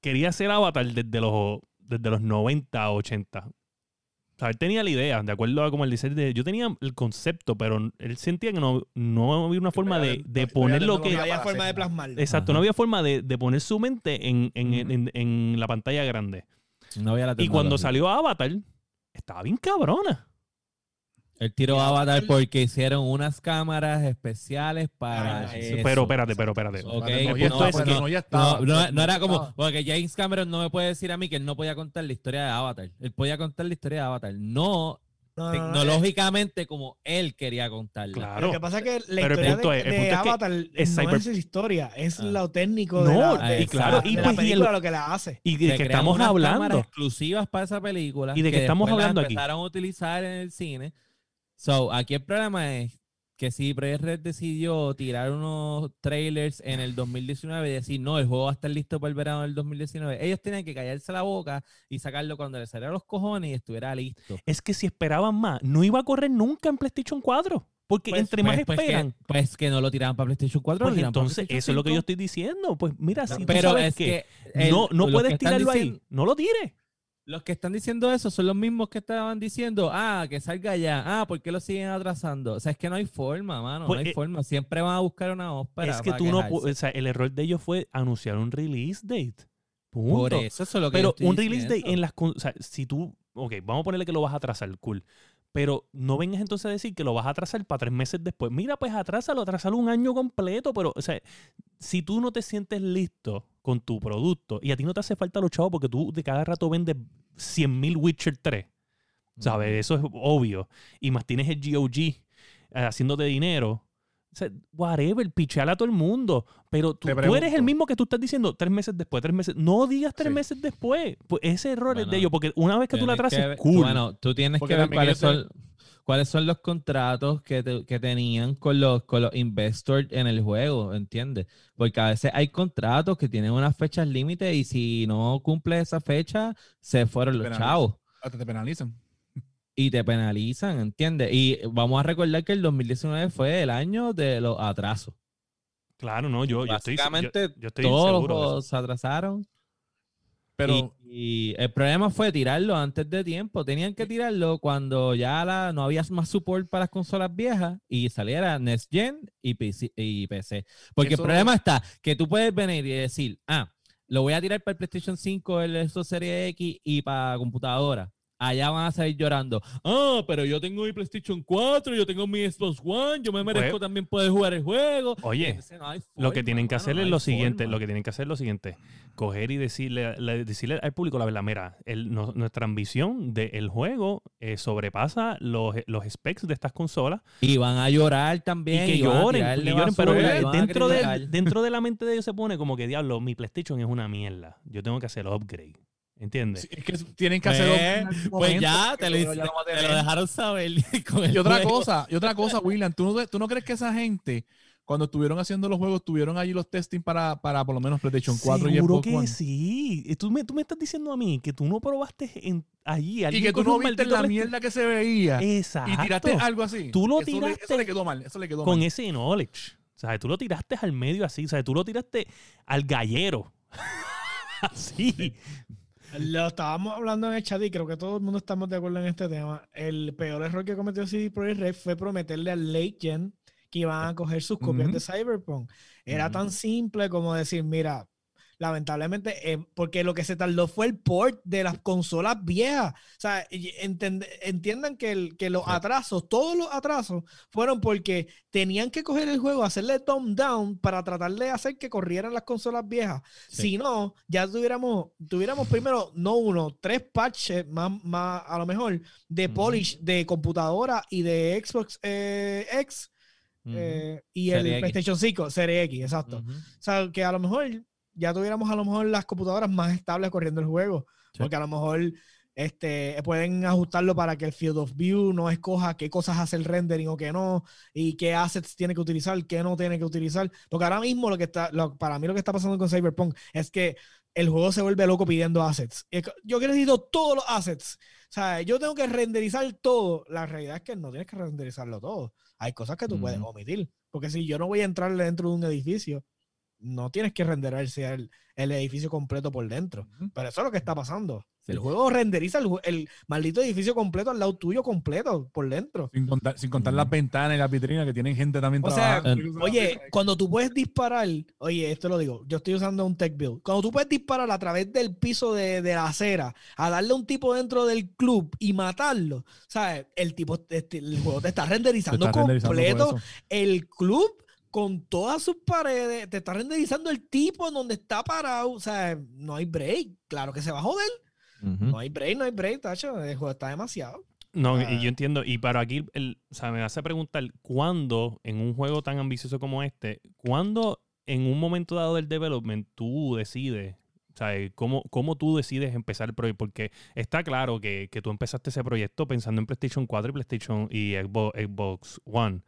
quería hacer Avatar desde los, desde los 90, 80. O sea, él tenía la idea, de acuerdo a como él dice, de- yo tenía el concepto, pero él sentía que no, no había una forma de, de poner lo que... No había forma de plasmarlo. Exacto, Ajá. no había forma de, de poner su mente en, en, en- en la pantalla grande. No había la Y cuando salió Avatar, estaba bien cabrona. El tiro Y Avatar Avatar- porque hicieron unas cámaras especiales para Ah, eso. Pero espérate, pero espérate. Es que- estaba. No, no, no era como, porque James Cameron no me puede decir a mí que él no podía contar la historia de Avatar. Él podía contar la historia de Avatar, no No, no, no, tecnológicamente como él quería contarla. Claro. Lo que pasa es que la Pero el historia punto de, es- el de punto es que Avatar es no es historia, es Ah. lo técnico de la, de- y claro, de y la pues, y el- película, lo que la hace. Y de que estamos unas hablando. exclusivas para esa película. ¿Y de qué estamos después las hablando aquí? empezaron a utilizar en el cine. So, aquí el problema es que si Red decidió tirar unos trailers en el 2019 y decir, no, el juego va a estar listo para el verano del 2019, ellos tenían que callarse la boca y sacarlo cuando le salieran los cojones y estuviera listo. Es que si esperaban más, no iba a correr nunca en PlayStation 4. Porque Pues- entre más pues- pues que- esperan, Pues que, no lo tiraban para PlayStation 4. lo pues entonces eso es lo que yo 5. estoy diciendo. Pues mira, si tú Pero sabes es que, que, el- no, no puedes tirarlo diciendo- ahí, no lo tires. Los que están diciendo eso son los mismos que estaban diciendo, ah, que salga ya, ah, ¿por qué lo siguen atrasando? O sea, es que no hay forma, mano, Pues, no hay eh, forma. Siempre van a buscar una ópera. es que tú no, quejarse. o sea, el error de ellos fue anunciar un release date. Punto. Por eso, eso es lo que Pero un release date en las... O sea, si tú... Ok, vamos a ponerle que lo vas a atrasar, cool. Pero no vengas entonces a decir que lo vas a atrasar para tres meses después. Mira, pues atrásalo, atrásalo un año completo. Pero, o sea, si tú no te sientes listo con tu producto y a ti no te hace falta los chavos porque tú de cada rato vendes 100.000 Witcher 3, ¿sabes? Eso es obvio. Y más tienes el GOG eh, haciéndote dinero. O sea, whatever, picheala a todo el mundo. Pero tú, eres el mismo que tú estás diciendo tres meses después, tres meses. No digas tres Sí. meses después. Pues ese error es de ellos, porque una vez que tú la ver- cool. Bueno, tú tienes Porque que ver cuáles son, cuáles son los contratos que, te- que tenían con los, con los investors en el juego, ¿entiendes? Porque a veces hay contratos que tienen unas fechas límite y si no cumple esa fecha, se fueron los chavos. Hasta te penalizan. y te penalizan, ¿entiendes? Y vamos a recordar que el 2019 fue el año de los atrasos. Claro, no, yo, yo estoy, yo, Básicamente, yo estoy Todos los juegos se atrasaron. Pero y, y el problema fue tirarlo antes de tiempo. Tenían que tirarlo cuando ya la, no había más support para las consolas viejas y saliera Next Gen y PC. y PC. Porque Eso- el problema está que tú puedes venir y decir, ah, lo voy a tirar para el PlayStation 5, el Xbox Series X y para computadora. Allá van a salir llorando. Ah, pero yo tengo mi PlayStation 4, yo tengo mi Xbox One, yo me merezco Pues- también poder jugar el juego. Oye, Entonces, no Lo que tienen que hacer no es lo siguiente, lo que tienen que hacer es lo siguiente, coger y decirle, le- decirle al público la verdad, mira, el- no- nuestra ambición del juego eh, sobrepasa los, los specs de estas consolas Y van a llorar también. y que lloren, pero y dentro de, dentro de la mente de ellos se pone como que, diablo, mi PlayStation es una mierda, yo tengo que hacer upgrade. ¿Entiendes? Sí, es que tienen que hacerlo. Pues, pues ya, te lo, ya te dejaron saber. con el Y otra juego. cosa, y otra cosa, William, ¿tú no, ¿tú no crees que esa gente, cuando estuvieron haciendo los juegos, tuvieron allí los testing para, para por lo menos PlayStation 4 y Seguro Xbox que One? sí. Tú me, tú me estás diciendo a mí que tú no probaste en, allí. Y alguien que tú no viste la mierda que se veía Exacto. y tiraste algo así. Tú lo Eso le- tiraste eso le quedó mal, eso le quedó con mal. ese knowledge. O sea, tú lo tiraste al medio así. O sea, tú lo tiraste al gallero. así. Lo estábamos hablando en el chat y creo que todo el mundo estamos de acuerdo en este tema. El peor error que cometió CD Projekt Red fue prometerle al late gen que iban a coger sus copias de Cyberpunk. Era tan simple como decir, mira, lamentablemente, eh, porque lo que se tardó fue el port de las consolas viejas. O sea, entend- entiendan que, el- que los Sí. atrasos, todos los atrasos, fueron porque tenían que coger el juego, hacerle thumb down para tratar de hacer que corrieran las consolas viejas. Sí. Si no, ya tuviéramos, tuviéramos primero, no uno, tres patches más, más a lo mejor de polish de computadora y de Xbox eh, X Eh, y Serie el X. PlayStation 5, Serie X, exacto. O sea, que a lo mejor ya tuviéramos a lo mejor las computadoras más estables corriendo el juego. Sí. Porque a lo mejor este, pueden ajustarlo para que el Field of View no escoja qué cosas hace el rendering o qué no, y qué assets tiene que utilizar, qué no tiene que utilizar. Porque ahora mismo lo que está, lo- para mí lo que está pasando con Cyberpunk es que el juego se vuelve loco pidiendo assets. Yo necesito todos los assets. O sea, yo tengo que renderizar todo. La realidad es que no tienes que renderizarlo todo. Hay cosas que tú puedes omitir. Porque si yo no voy a entrar dentro de un edificio, no tienes que renderizar el, el edificio completo por dentro. Pero eso es lo que está pasando. Sí. El juego renderiza el, maldito edificio completo al lado tuyo completo por dentro. Sin contar, sin contar Ujú. las ventanas y las vitrinas que tienen gente también O sea, trabajando. Oye, cuando tú puedes disparar, oye, esto lo digo, yo estoy usando un tech build. Cuando tú puedes disparar a través del piso de, de la acera, a darle a un tipo dentro del club y matarlo, ¿sabes? El tipo, este, el juego te está Te renderizando está completo el club con todas sus paredes, te está renderizando el tipo en donde está parado, o sea, no hay break, claro que se va a joder, No hay break, no hay break, tacho, el juego está demasiado. No, y yo entiendo. Y para aquí, el, o sea, me hace preguntar, ¿cuándo en un juego tan ambicioso como este, cuándo en un momento dado del development tú decides, o sea, cómo, cómo tú decides empezar el proyecto? Porque está claro que, que tú empezaste ese proyecto pensando en PlayStation 4 y PlayStation y Xbox, Xbox One.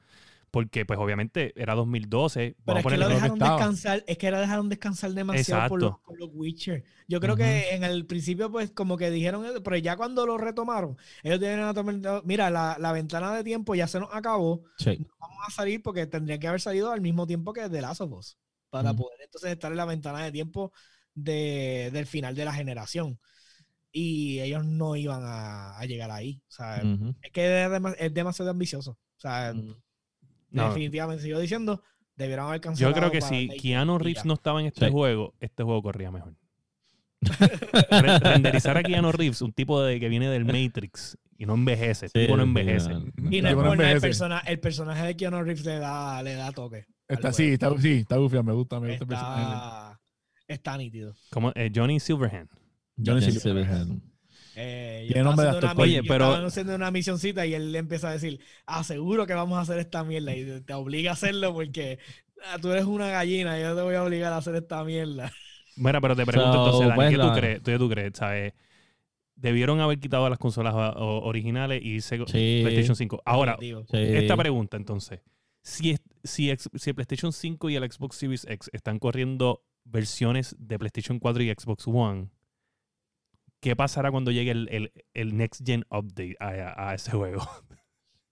Porque, pues, obviamente era 2012. Pero Vamos es que lo dejaron descansar, es que lo dejaron descansar demasiado por los, Exacto. por los Witcher. Yo creo que en el principio, pues, como que dijeron, pero ya cuando lo retomaron, ellos haber tomado, mira, la, la ventana de tiempo ya se nos acabó, Sí. vamos a salir porque tendría que haber salido al mismo tiempo que The Last of Us, para poder entonces estar en la ventana de tiempo de- del final de la generación. Y ellos no iban a, a llegar ahí. O sea, es que es, dema- es demasiado ambicioso. O sea. No. definitivamente, sigo diciendo, debieron haber cancelado. Yo creo que si Keanu Reeves no estaba en este Sí. juego, este juego corría mejor. Re- renderizar a Keanu Reeves, un tipo de, que viene del Matrix y no envejece. Sí, tipo no envejece. no. Y no no nada, el, envejece. persona- el personaje de Keanu Reeves le da, le da toque. Está, sí, está, sí, está bufia, me gusta, me gusta el personaje. está, está nítido. Como eh, Johnny Silverhand. Johnny Silverhand. Eh, yo estaba haciendo una Oye, yo pero- estaba haciendo una misioncita y él le empieza a decir, aseguro que vamos a hacer esta mierda y te obliga a hacerlo porque ah, tú eres una gallina y yo te voy a obligar a hacer esta mierda. Mira, pero te pregunto So, entonces, Dani, pues, ¿qué tú la- crees? ¿Tú, tú crees? ¿Sabes? Debieron haber quitado las consolas o- originales y irse Sí. PlayStation 5. Ahora. Sí. esta pregunta entonces. Si, si, si el PlayStation 5 y el Xbox Series X están corriendo versiones de PlayStation 4 y Xbox One, ¿qué pasará cuando llegue el, el- el Next Gen Update a, a- a ese juego?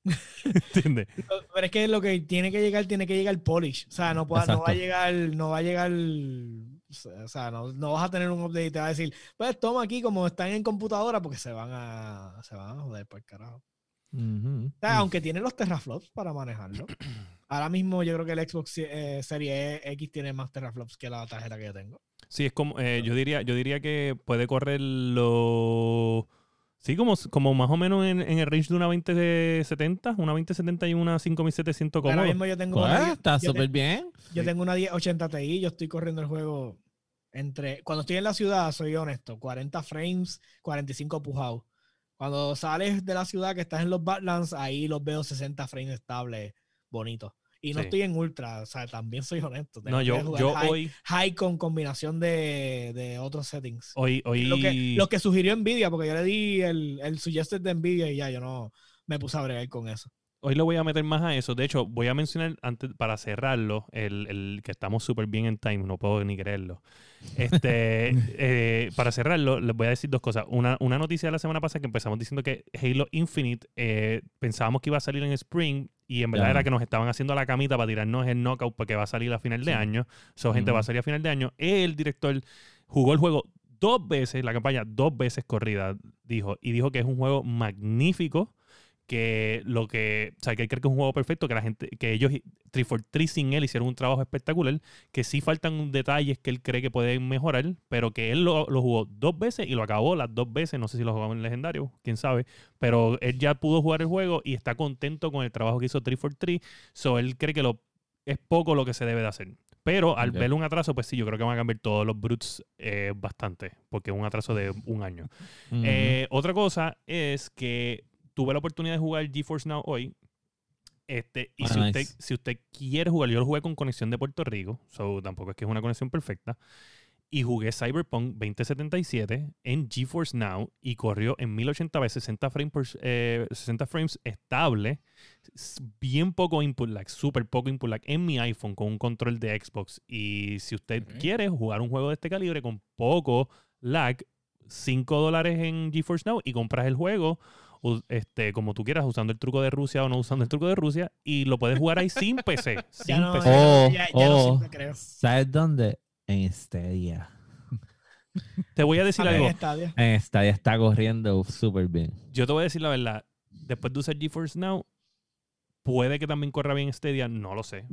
¿Entiendes? Pero es que lo que tiene que llegar, tiene que llegar polish. O sea, no, pueda- no va a llegar, no va a llegar, o sea, no, no vas a tener un update y te va a decir, pues toma aquí como están en computadora porque se van a, se van a joder por carajo. Ujú. O sea, aunque tiene los teraflops para manejarlo. Ahora mismo yo creo que el Xbox eh, Serie X tiene más teraflops que la tarjeta que yo tengo. Sí, es como, eh, yo diría, yo diría que puede correr lo sí, como, como más o menos en, en el range de una 2070, una 2070 y una 5700 Ahora cómodo. mismo yo tengo una 10 está súper bien. Yo tengo una 1080 Ti, yo estoy corriendo el juego entre. Cuando estoy en la ciudad, soy honesto, 40 frames, 45 pujados. Cuando sales de la ciudad que estás en los Badlands, ahí los veo 60 frames estables, bonitos. Y no Sí. estoy en ultra, o sea, también soy honesto. tengo No, que yo, jugar yo high, hoy, high con combinación de, de otros settings. hoy, hoy, Lo que, lo que sugirió Nvidia, porque yo le di el, el suggested de Nvidia y ya yo no me puse a bregar con eso. hoy le voy a meter más a eso. De hecho, voy a mencionar antes para cerrarlo, el, el que estamos súper bien en time, no puedo ni creerlo. Este, eh, para cerrarlo, les voy a decir dos cosas. Una, una noticia de la semana pasada que empezamos diciendo que Halo Infinite eh, pensábamos que iba a salir en Spring y en verdad era que nos estaban haciendo la camita para tirarnos el knockout porque va a salir a final de Sí. año. So, gente, va a salir a final de año. El director jugó el juego dos veces, la campaña dos veces corrida, dijo. Y dijo que es un juego magnífico que lo que, o sea, que él cree que es un juego perfecto, que la gente, que ellos, 343 sin él hicieron un trabajo espectacular, que sí faltan detalles que él cree que pueden mejorar, pero que él lo, lo jugó dos veces y lo acabó las dos veces, no sé si lo jugó en legendario, quién sabe, pero él ya pudo jugar el juego y está contento con el trabajo que hizo 343, so él cree que lo, es poco lo que se debe de hacer. Pero al ver un atraso, pues sí, yo creo que van a cambiar todos los brutes eh, bastante, porque es un atraso de un año. Eh, otra cosa es que tuve la oportunidad de jugar GeForce Now hoy. Este, y Ah, si, usted, si usted quiere jugar, yo lo jugué con conexión de Puerto Rico, so tampoco es que es una conexión perfecta. Y jugué Cyberpunk 2077 en GeForce Now y corrió en 1080p 60 frames, por, eh, 60 frames estable. Bien poco input lag, súper poco input lag en mi iPhone con un control de Xbox. Y si usted quiere jugar un juego de este calibre con poco lag, 5 dólares en GeForce Now y compras el juego este, como tú quieras, usando el truco de Rusia o no usando el truco de Rusia, y lo puedes jugar ahí sin PC. sin Ya no, PC. Oh, ya, ya oh. siempre creo. ¿Sabes dónde? En Stadia. Te voy a decir Ah, algo. en Stadia. En Stadia está corriendo súper bien. Yo te voy a decir la verdad. Después de usar GeForce Now, puede que también corra bien Stadia, no lo sé.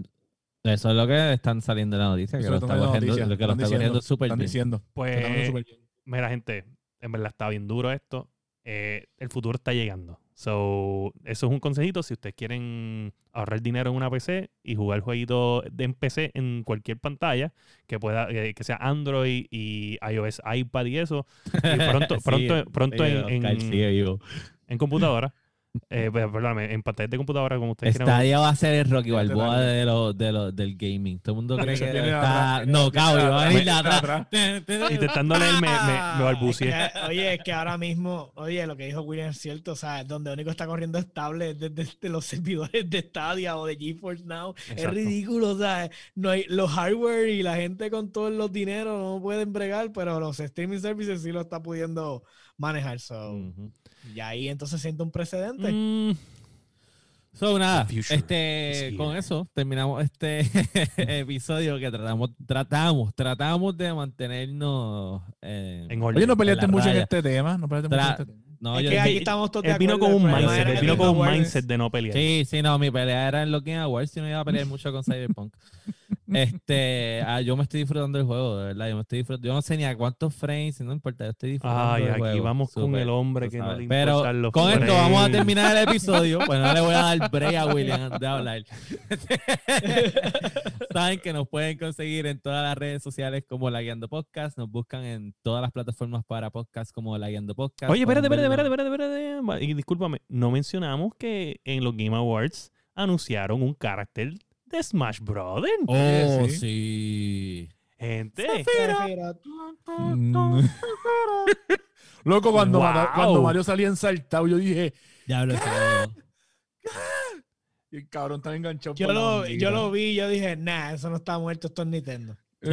Eso es lo que están saliendo en la noticia, que Eso lo es está corriendo, noticia. lo que lo Están está corriendo diciendo, súper bien. diciendo. Pues, bien. mira, gente, en verdad está bien duro esto. Eh, el futuro está llegando. So, eso es un consejito. Si ustedes quieren ahorrar dinero en una PC y jugar jueguito de en PC en cualquier pantalla, que pueda, eh, que sea Android y iOS, iPad y eso, y pronto, pronto, pronto en, en- en computadora. Eh, pues, perdóname, en pantallas de computadora, como ustedes quieran. Stadia va a ser el Rocky Balboa de lo, de lo, del gaming. Todo el mundo cree que está... atrás, No, cabrón, va a atrás. Intentando leer, me, me, me balbuceé. Es que, oye, es que ahora mismo, oye, lo que dijo William es cierto, o sea, donde único está corriendo estable es desde, los servidores de Stadia o de GeForce Now. Es ridículo, o sea, no hay, los hardware y la gente con todos los dineros no pueden bregar, pero los streaming services sí lo está pudiendo manejar. So, Ujú. Y ahí entonces siente un precedente. Mm, So, nada, este, con eso terminamos este episodio que tratamos, tratamos, tratamos de mantenernos En orden. Oye, no peleaste mucho en este tema. No peleaste Tra- mucho en este tema. No, es yo que aquí estamos todos de él vino con un mindset, él vino con un mindset de no pelear. Sí, sí, no, mi pelea era en Game Awards, si no iba a pelear mucho con Cyberpunk. este, ah, yo me estoy disfrutando del juego, de verdad, yo me estoy disfrutando. Yo no sé ni a cuántos frames, no importa, yo estoy disfrutando Ay, del aquí juego. vamos con el hombre que no le Pero los con esto vamos a terminar el episodio. Pues no le voy a dar break a William de hablar. Saben que nos pueden conseguir en todas las redes sociales como La Guiando Podcast. Nos buscan en todas las plataformas para podcast como La Guiando Podcast. Oye, espérate, espérate, espérate, espérate, espérate. Y discúlpame, no mencionamos que en los Game Awards anunciaron un carácter de Smash Brothers. Oh, Sí. sí. Gente, Mm. Loco, cuando, Wow. Mata- cuando Mario salía ensaltado, yo dije, Diablo, ese juego. y el cabrón está enganchado. Yo por lo, bandita". yo lo vi y yo dije, nah, eso no está muerto, esto es Nintendo. Sí,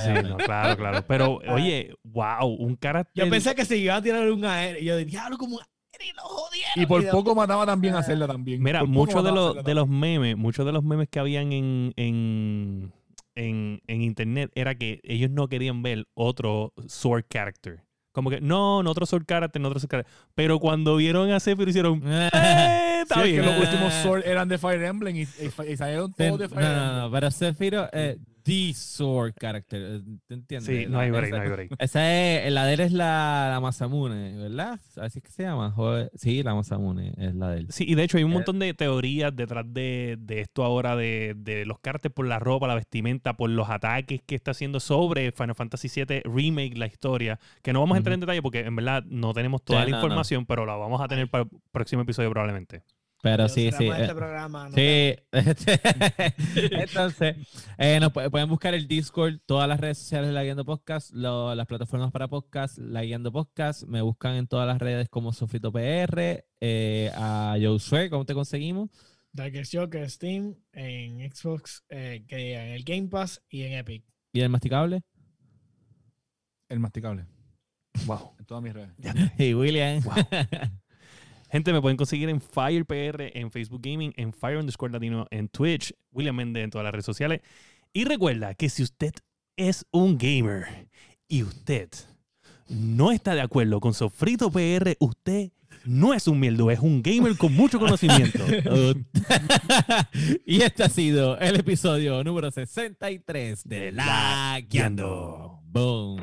sí, no, claro, claro. Pero, oye, wow, un carácter. Yo pensé que se iba a tirar un aéreo. Y yo dije, diablo, como un y lo jodieron. Y por poco mataba también a hacerla también. Mira, muchos de, los, Zelda de los memes, muchos de los memes que habían en, en, en, en internet era que ellos no querían ver otro sword character. Como que, no, no otro sword character, no otro sword character. Pero cuando vieron a Sephiroth hicieron, ¡eh! Está Sí, es que los últimos Sword eran de Fire Emblem y, y- y salieron Ten- todos de no, Fire Emblem. no, no, pero Sephiroth es the sword character. eh, ¿Te entiendes? Sí, no hay break, esa- no hay break. Esa es, la de él es la, la Masamune, ¿verdad? Así es que se llama. Joder. Sí, la Masamune es la de él. Sí, y de hecho hay un Eh, montón de teorías detrás de, de esto ahora, de, de los cartes por la ropa, la vestimenta, por los ataques que está haciendo sobre Final Fantasy VII Remake, la historia, que no vamos a entrar en detalle porque en verdad no tenemos toda Sí, la no, no. información, pero la vamos a tener para el próximo episodio probablemente. Pero sí, sí. cerramos eh, este programa, no Sí, este, entonces, eh, nos pu- pueden buscar el Discord, todas las redes sociales de La Guiando Podcast, lo- las plataformas para podcast, La Guiando Podcast, me buscan en todas las redes como Sofrito PR, eh, a Josué, ¿cómo te conseguimos? Darkest Joker, Steam, en Xbox, eh, que en el Game Pass y en Epic. ¿Y el masticable? El masticable. Wow. En todas mis redes. Y William. Wow. Gente, me pueden conseguir en FirePR, en Facebook Gaming, en Fire underscore Latino, en Twitch, William Méndez en todas las redes sociales. Y recuerda que si usted es un gamer y usted no está de acuerdo con Sofrito PR, usted no es un mierdo, es un gamer con mucho conocimiento. y este ha sido el episodio número 63 de La La Guiando. Boom.